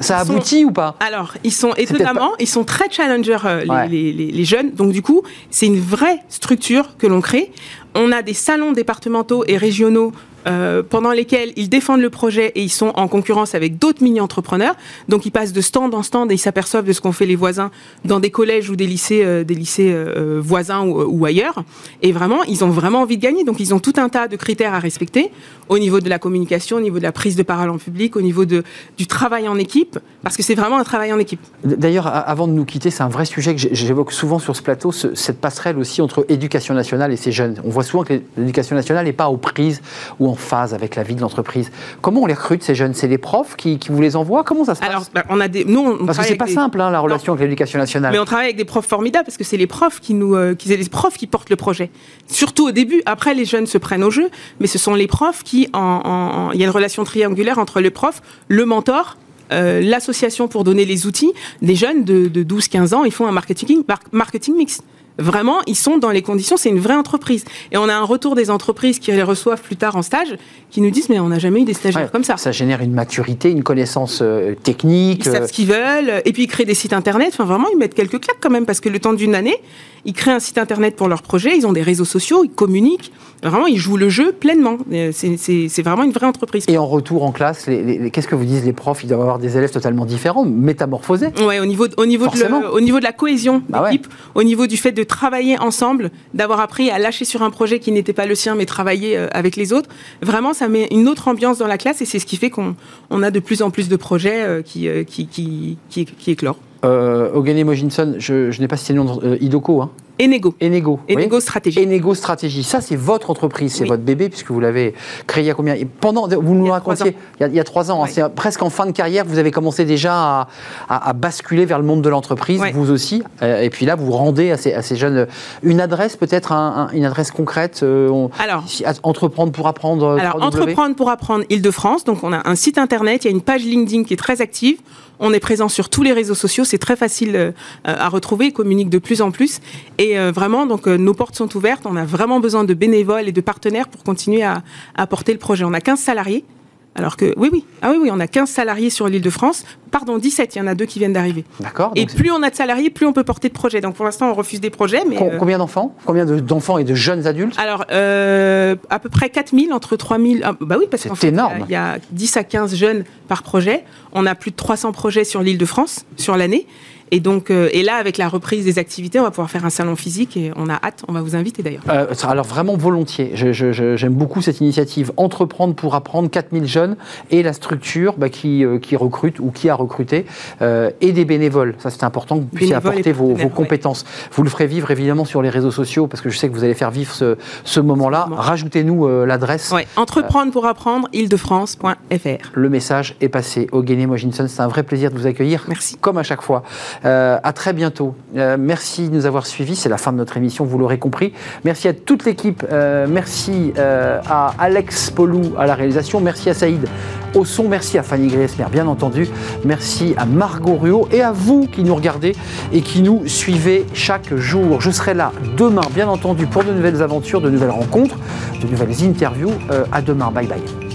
Ça aboutit ou pas? Alors, ils sont étonnamment, ils sont très challengers, euh, les, jeunes. Donc, du coup, c'est une vraie structure que l'on crée. On a des salons départementaux et régionaux euh, pendant lesquels ils défendent le projet et ils sont en concurrence avec d'autres mini-entrepreneurs. Donc ils passent de stand en stand et ils s'aperçoivent de ce qu'ont fait les voisins dans des collèges ou des lycées, euh, des lycées euh, voisins ou, ailleurs. Et vraiment, ils ont vraiment envie de gagner. Donc ils ont tout un tas de critères à respecter au niveau de la communication, au niveau de la prise de parole en public, au niveau de, du travail en équipe, parce que c'est vraiment un travail en équipe. D'ailleurs, avant de nous quitter, c'est un vrai sujet que j'évoque souvent sur ce plateau, cette passerelle aussi entre éducation nationale et ces jeunes. On voit souvent que l'éducation nationale n'est pas aux prises ou en phase avec la vie de l'entreprise. Comment on les recrute ces jeunes? C'est les profs qui, vous les envoient? Comment ça se passe? Alors, bah, on a des, nous, parce que c'est pas simple hein, la relation avec l'éducation nationale. Mais on travaille avec des profs formidables parce que c'est les profs qui nous, euh, qui, les profs qui portent le projet. Surtout au début. Après, les jeunes se prennent au jeu, mais ce sont les profs qui, en, il y a une relation triangulaire entre le prof, le mentor euh, l'association pour donner les outils, les jeunes de, de 12-15 ans, ils font un marketing, marketing mix. Vraiment, ils sont dans les conditions, c'est une vraie entreprise. Et on a un retour des entreprises qui les reçoivent plus tard en stage, qui nous disent, mais on n'a jamais eu des stagiaires comme ça. Ça génère une maturité, une connaissance euh, technique. Ils savent ce qu'ils veulent, et puis ils créent des sites internet. Enfin, vraiment, ils mettent quelques claques quand même, parce que le temps d'une année, ils créent un site internet pour leur projet, ils ont des réseaux sociaux, ils communiquent. Vraiment, ils jouent le jeu pleinement. Euh, c'est vraiment une vraie entreprise. Et en retour en classe, qu'est-ce que vous disent les profs? Ils doivent avoir des élèves totalement différents, métamorphosés Oui, au niveau, au, niveau de au niveau de la cohésion bah au niveau du fait de travailler ensemble, d'avoir appris à lâcher sur un projet qui n'était pas le sien, mais travailler euh, avec les autres. Vraiment, ça met une autre ambiance dans la classe et c'est ce qui fait qu'on a de plus en plus de projets euh, qui, qui, qui, qui, éclorent. Euh, je, n'ai pas cité le nom, euh, Idoko, hein Enego. Enego. Enego Stratégie. Enego Stratégie. Ça, c'est votre entreprise, c'est votre bébé, puisque vous l'avez créé il y a combien? Pendant, Vous nous racontiez, il y, a, trois ans, hein, c'est presque en fin de carrière, vous avez commencé déjà à, basculer vers le monde de l'entreprise, vous aussi. Euh, et puis là, vous rendez à ces, à ces jeunes une adresse, peut-être une adresse concrète euh, Alors, Entreprendre pour apprendre. Alors, Entreprendre pour apprendre Île-de-France. Donc, on a un site internet, il y a une page LinkedIn qui est très active. On est présent sur tous les réseaux sociaux, c'est très facile euh, à retrouver, ils communiquent de plus en plus. Et euh, vraiment, donc euh, nos portes sont ouvertes, on a vraiment besoin de bénévoles et de partenaires pour continuer à, à porter le projet. On a 15 salariés, alors que, oui, oui, ah oui, oui, on a 15 salariés sur l'île de France. Pardon, 17, il y en a deux qui viennent d'arriver. D'accord. Et plus on a de salariés, plus on peut porter de projets. Donc pour l'instant, on refuse des projets. Mais Combien d'enfants? Combien d'enfants et de jeunes adultes? Alors, à peu près 4000, entre 3000. Ah, bah oui, parce qu'en énorme. il y, a 10 à 15 jeunes par projet. On a plus de 300 projets sur l'île de France sur l'année. Et donc, euh, et là, avec la reprise des activités, on va pouvoir faire un salon physique et on a hâte. On va vous inviter d'ailleurs. Euh, alors vraiment volontiers. J'aime beaucoup cette initiative. Entreprendre pour apprendre 4000 jeunes et la structure bah, qui, euh, qui, recrute ou qui a recruté et des bénévoles. Ça, c'est important que vous puissiez apporter vos, compétences. Vous le ferez vivre évidemment sur les réseaux sociaux parce que je sais que vous allez faire vivre ce, ce moment-là. Rajoutez-nous l'adresse. Ouais. Entreprendre pour apprendre, île-de-france.fr. Le message est passé. Ogene Mojinson, c'est un vrai plaisir de vous accueillir. Merci. Comme à chaque fois. À très bientôt. merci de nous avoir suivis. C'est la fin de notre émission, vous l'aurez compris. Merci à toute l'équipe. merci à Alex Polou à la réalisation. Merci à Saïd au son. Merci à Fanny Griesmer, bien entendu. Merci à Margot Ruot et à vous qui nous regardez et qui nous suivez chaque jour. Je serai là demain, bien entendu, pour de nouvelles aventures, de nouvelles rencontres, de nouvelles interviews. à demain. Bye bye.